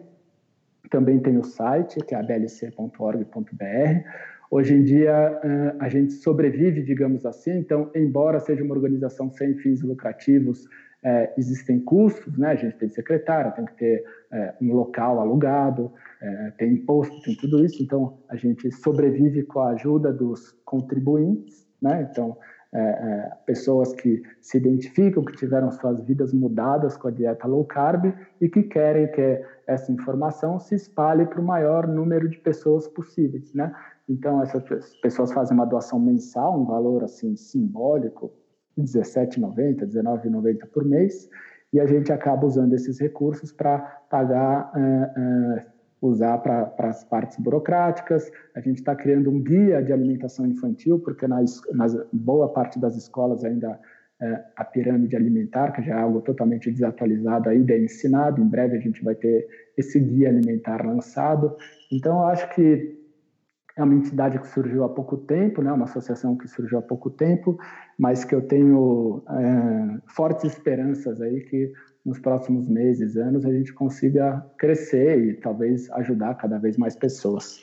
também tem o site, que é ablc.org.br. Hoje em dia, a gente sobrevive, digamos assim, então, embora seja uma organização sem fins lucrativos, é, existem custos, né? A gente tem secretária, tem que ter é, um local alugado, é, tem imposto, tem tudo isso. Então, a gente sobrevive com a ajuda dos contribuintes, né? Então, é, é, pessoas que se identificam, que tiveram suas vidas mudadas com a dieta low carb e que querem que essa informação se espalhe para o maior número de pessoas possíveis, né? Então, essas pessoas fazem uma doação mensal, um valor assim simbólico, R$17,90, R$19,90 por mês, e a gente acaba usando esses recursos para pagar, uh, uh, usar para as partes burocráticas. A gente está criando um guia de alimentação infantil, porque nas boa parte das escolas ainda uh, a pirâmide alimentar, que já é algo totalmente desatualizado, ainda é ensinado. Em breve a gente vai ter esse guia alimentar lançado. Então, eu acho que é uma entidade que surgiu há pouco tempo, né, uma associação que surgiu há pouco tempo, mas que eu tenho é, fortes esperanças aí que nos próximos meses, anos, a gente consiga crescer e talvez ajudar cada vez mais pessoas.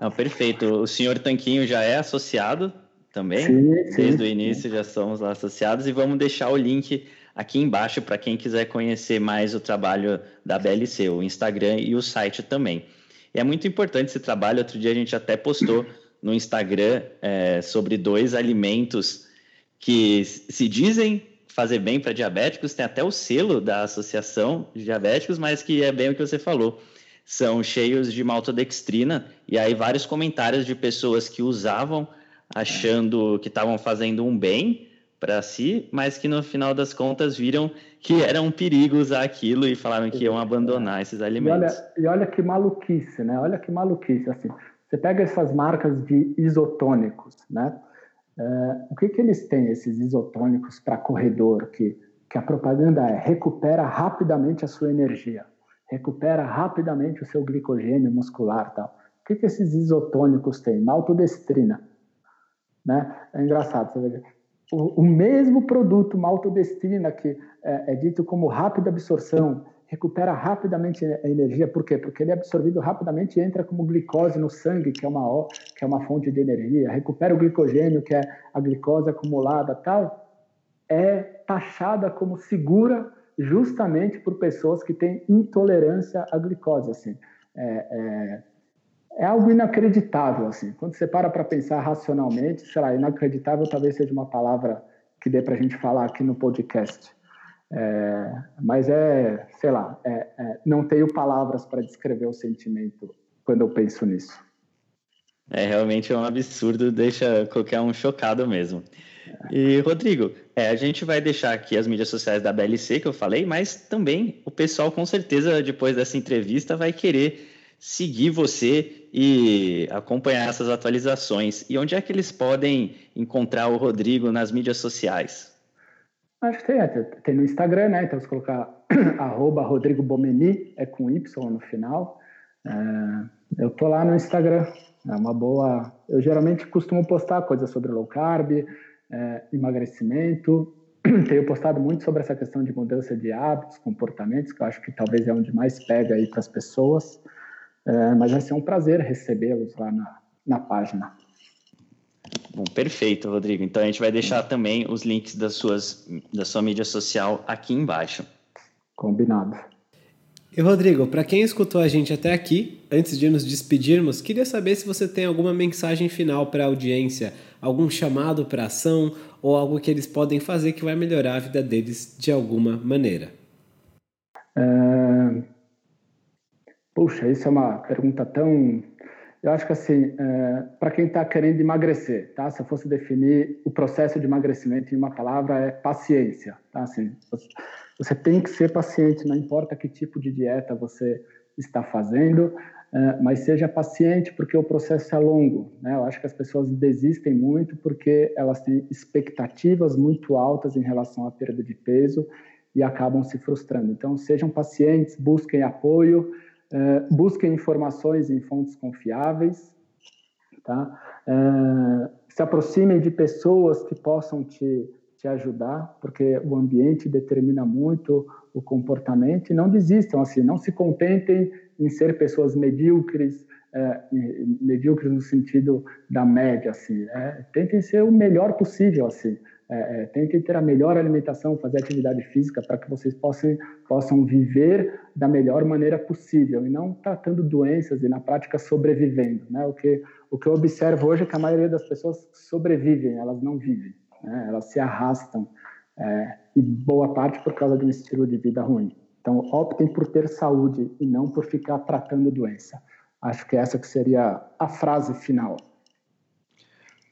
Não, perfeito. O senhor Tanquinho já é associado também? Sim, sim, Desde o início sim. já somos lá associados e vamos deixar o link aqui embaixo para quem quiser conhecer mais o trabalho da BLC, o Instagram e o site também. E é muito importante esse trabalho. Outro dia a gente até postou no Instagram é, sobre dois alimentos que se dizem fazer bem para diabéticos, tem até o selo da Associação de Diabéticos, mas que é bem o que você falou. São cheios de maltodextrina, e aí vários comentários de pessoas que usavam achando que estavam fazendo um bem para si, mas que no final das contas viram que era um perigo usar aquilo e falaram que iam abandonar esses alimentos. E olha, e olha que maluquice, né? Olha que maluquice, assim. Você pega essas marcas de isotônicos, né? É, o que, que eles têm, esses isotônicos para corredor, que, que a propaganda é recupera rapidamente a sua energia, recupera rapidamente o seu glicogênio muscular tal. O que, que esses isotônicos têm? Maltodestrina. Né? É engraçado, você vê o, o mesmo produto maltodestrina que é, é, dito como rápida absorção recupera rapidamente a energia. Por quê? Porque ele é absorvido rapidamente e entra como glicose no sangue, que é uma, que é uma fonte de energia. Recupera o glicogênio, que é a glicose acumulada, tal. É taxada como segura justamente por pessoas que têm intolerância à glicose. Assim. É, é, é algo inacreditável. Assim. Quando você para para pensar racionalmente, sei lá, inacreditável talvez seja uma palavra que dê para a gente falar aqui no podcast. É, mas é, sei lá, é, é, não tenho palavras para descrever o sentimento quando eu penso nisso. É realmente um absurdo, deixa qualquer um chocado mesmo. E, Rodrigo, é, a gente vai deixar aqui as mídias sociais da BLC que eu falei, mas também o pessoal, com certeza, depois dessa entrevista, vai querer seguir você e acompanhar essas atualizações. E onde é que eles podem encontrar o Rodrigo nas mídias sociais? Acho que tem, é, tem no Instagram, né? Então, se colocar arroba Rodrigo Bomeni, é com Y no final. É, eu tô lá no Instagram, é uma boa... Eu geralmente costumo postar coisas sobre low carb, é, emagrecimento. Tenho postado muito sobre essa questão de mudança de hábitos, comportamentos, que eu acho que talvez é onde mais pega aí para as pessoas. É, mas vai ser um prazer recebê-los lá na, na página. Bom, perfeito, Rodrigo. Então a gente vai deixar também os links das suas, da sua mídia social aqui embaixo. Combinado. E Rodrigo, para quem escutou a gente até aqui, antes de nos despedirmos, queria saber se você tem alguma mensagem final para a audiência, algum chamado para ação ou algo que eles podem fazer que vai melhorar a vida deles de alguma maneira. É... Puxa, isso é uma pergunta tão eu acho que assim, é, para quem está querendo emagrecer, tá? Se eu fosse definir o processo de emagrecimento em uma palavra é paciência, tá? Assim, você tem que ser paciente, não importa que tipo de dieta você está fazendo, é, mas seja paciente porque o processo é longo, né? Eu acho que as pessoas desistem muito porque elas têm expectativas muito altas em relação à perda de peso e acabam se frustrando. Então, sejam pacientes, busquem apoio. Uh, busquem informações em fontes confiáveis, tá? Uh, se aproximem de pessoas que possam te, te ajudar, porque o ambiente determina muito o comportamento e não desistam, assim, não se contentem em ser pessoas medíocres, é, medíocres no sentido da média, assim, é, tentem ser o melhor possível, assim, é, é, tentem ter a melhor alimentação, fazer atividade física para que vocês possam, possam viver da melhor maneira possível e não tratando doenças e na prática sobrevivendo. Né? O, que, o que eu observo hoje é que a maioria das pessoas sobrevivem, elas não vivem, né? elas se arrastam é, e boa parte por causa de um estilo de vida ruim. Então, optem por ter saúde e não por ficar tratando doença. Acho que essa que seria a frase final.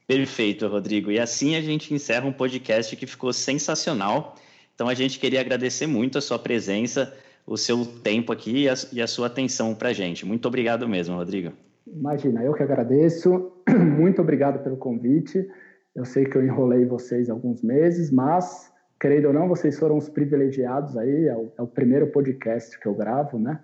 Perfeito, Rodrigo. E assim a gente encerra um podcast que ficou sensacional. Então a gente queria agradecer muito a sua presença, o seu tempo aqui e a, e a sua atenção para a gente. Muito obrigado mesmo, Rodrigo. Imagina, eu que agradeço. Muito obrigado pelo convite. Eu sei que eu enrolei vocês alguns meses, mas, querendo ou não, vocês foram os privilegiados aí. É o, é o primeiro podcast que eu gravo, né?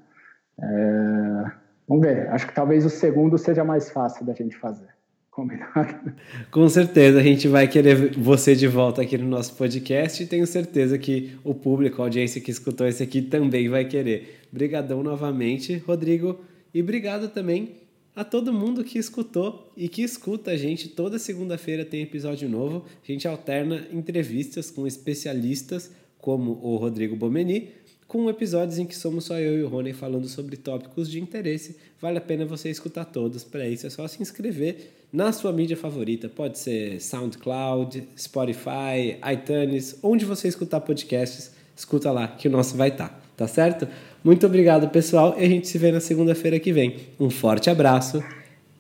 É... Vamos ver. Acho que talvez o segundo seja mais fácil da gente fazer. Combinado. Com certeza a gente vai querer você de volta aqui no nosso podcast e tenho certeza que o público, a audiência que escutou esse aqui também vai querer. Obrigadão novamente, Rodrigo, e obrigado também a todo mundo que escutou e que escuta a gente. Toda segunda-feira tem episódio novo. A gente alterna entrevistas com especialistas como o Rodrigo Bomeni com episódios em que somos só eu e o Rony falando sobre tópicos de interesse. Vale a pena você escutar todos. Para isso é só se inscrever na sua mídia favorita. Pode ser SoundCloud, Spotify, iTunes, onde você escutar podcasts, escuta lá que o nosso vai estar, tá, tá certo? Muito obrigado, pessoal, e a gente se vê na segunda-feira que vem. Um forte abraço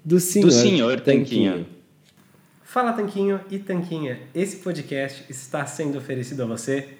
do senhor, do senhor Tanquinho. Tanquinho. Fala Tanquinho e Tanquinha, esse podcast está sendo oferecido a você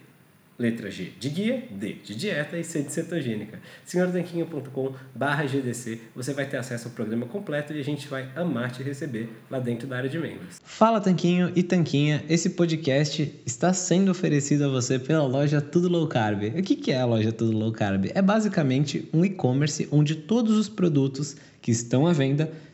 letra G de guia, D de dieta e C de cetogênica. senhortanquinho.com barra GDC, você vai ter acesso ao programa completo e a gente vai amar te receber lá dentro da área de membros. Fala Tanquinho e Tanquinha, esse podcast está sendo oferecido a você pela loja Tudo Low Carb. O que é a loja Tudo Low Carb? É basicamente um e-commerce onde todos os produtos que estão à venda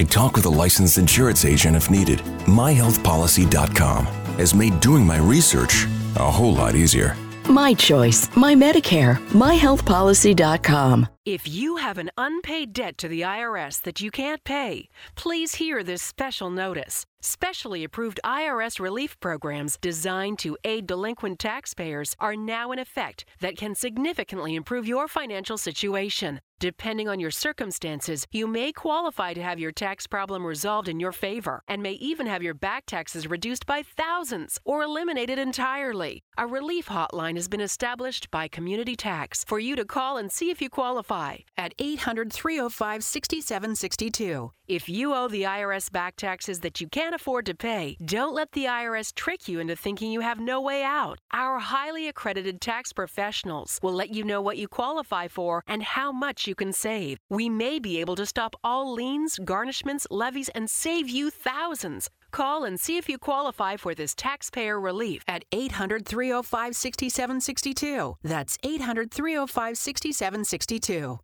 and talk with a licensed insurance agent if needed. MyHealthPolicy.com has made doing my research a whole lot easier. My choice, my Medicare, myhealthpolicy.com. If you have an unpaid debt to the IRS that you can't pay, please hear this special notice. Specially approved IRS relief programs designed to aid delinquent taxpayers are now in effect that can significantly improve your financial situation. Depending on your circumstances, you may qualify to have your tax problem resolved in your favor and may even have your back taxes reduced by thousands or eliminated entirely. A relief hotline has been established by Community Tax for you to call and see if you qualify at 800 305 6762. If you owe the IRS back taxes that you can't afford to pay, don't let the IRS trick you into thinking you have no way out. Our highly accredited tax professionals will let you know what you qualify for and how much you can save. We may be able to stop all liens, garnishments, levies, and save you thousands. Call and see if you qualify for this taxpayer relief at 800 305 6762. That's 800 305 6762.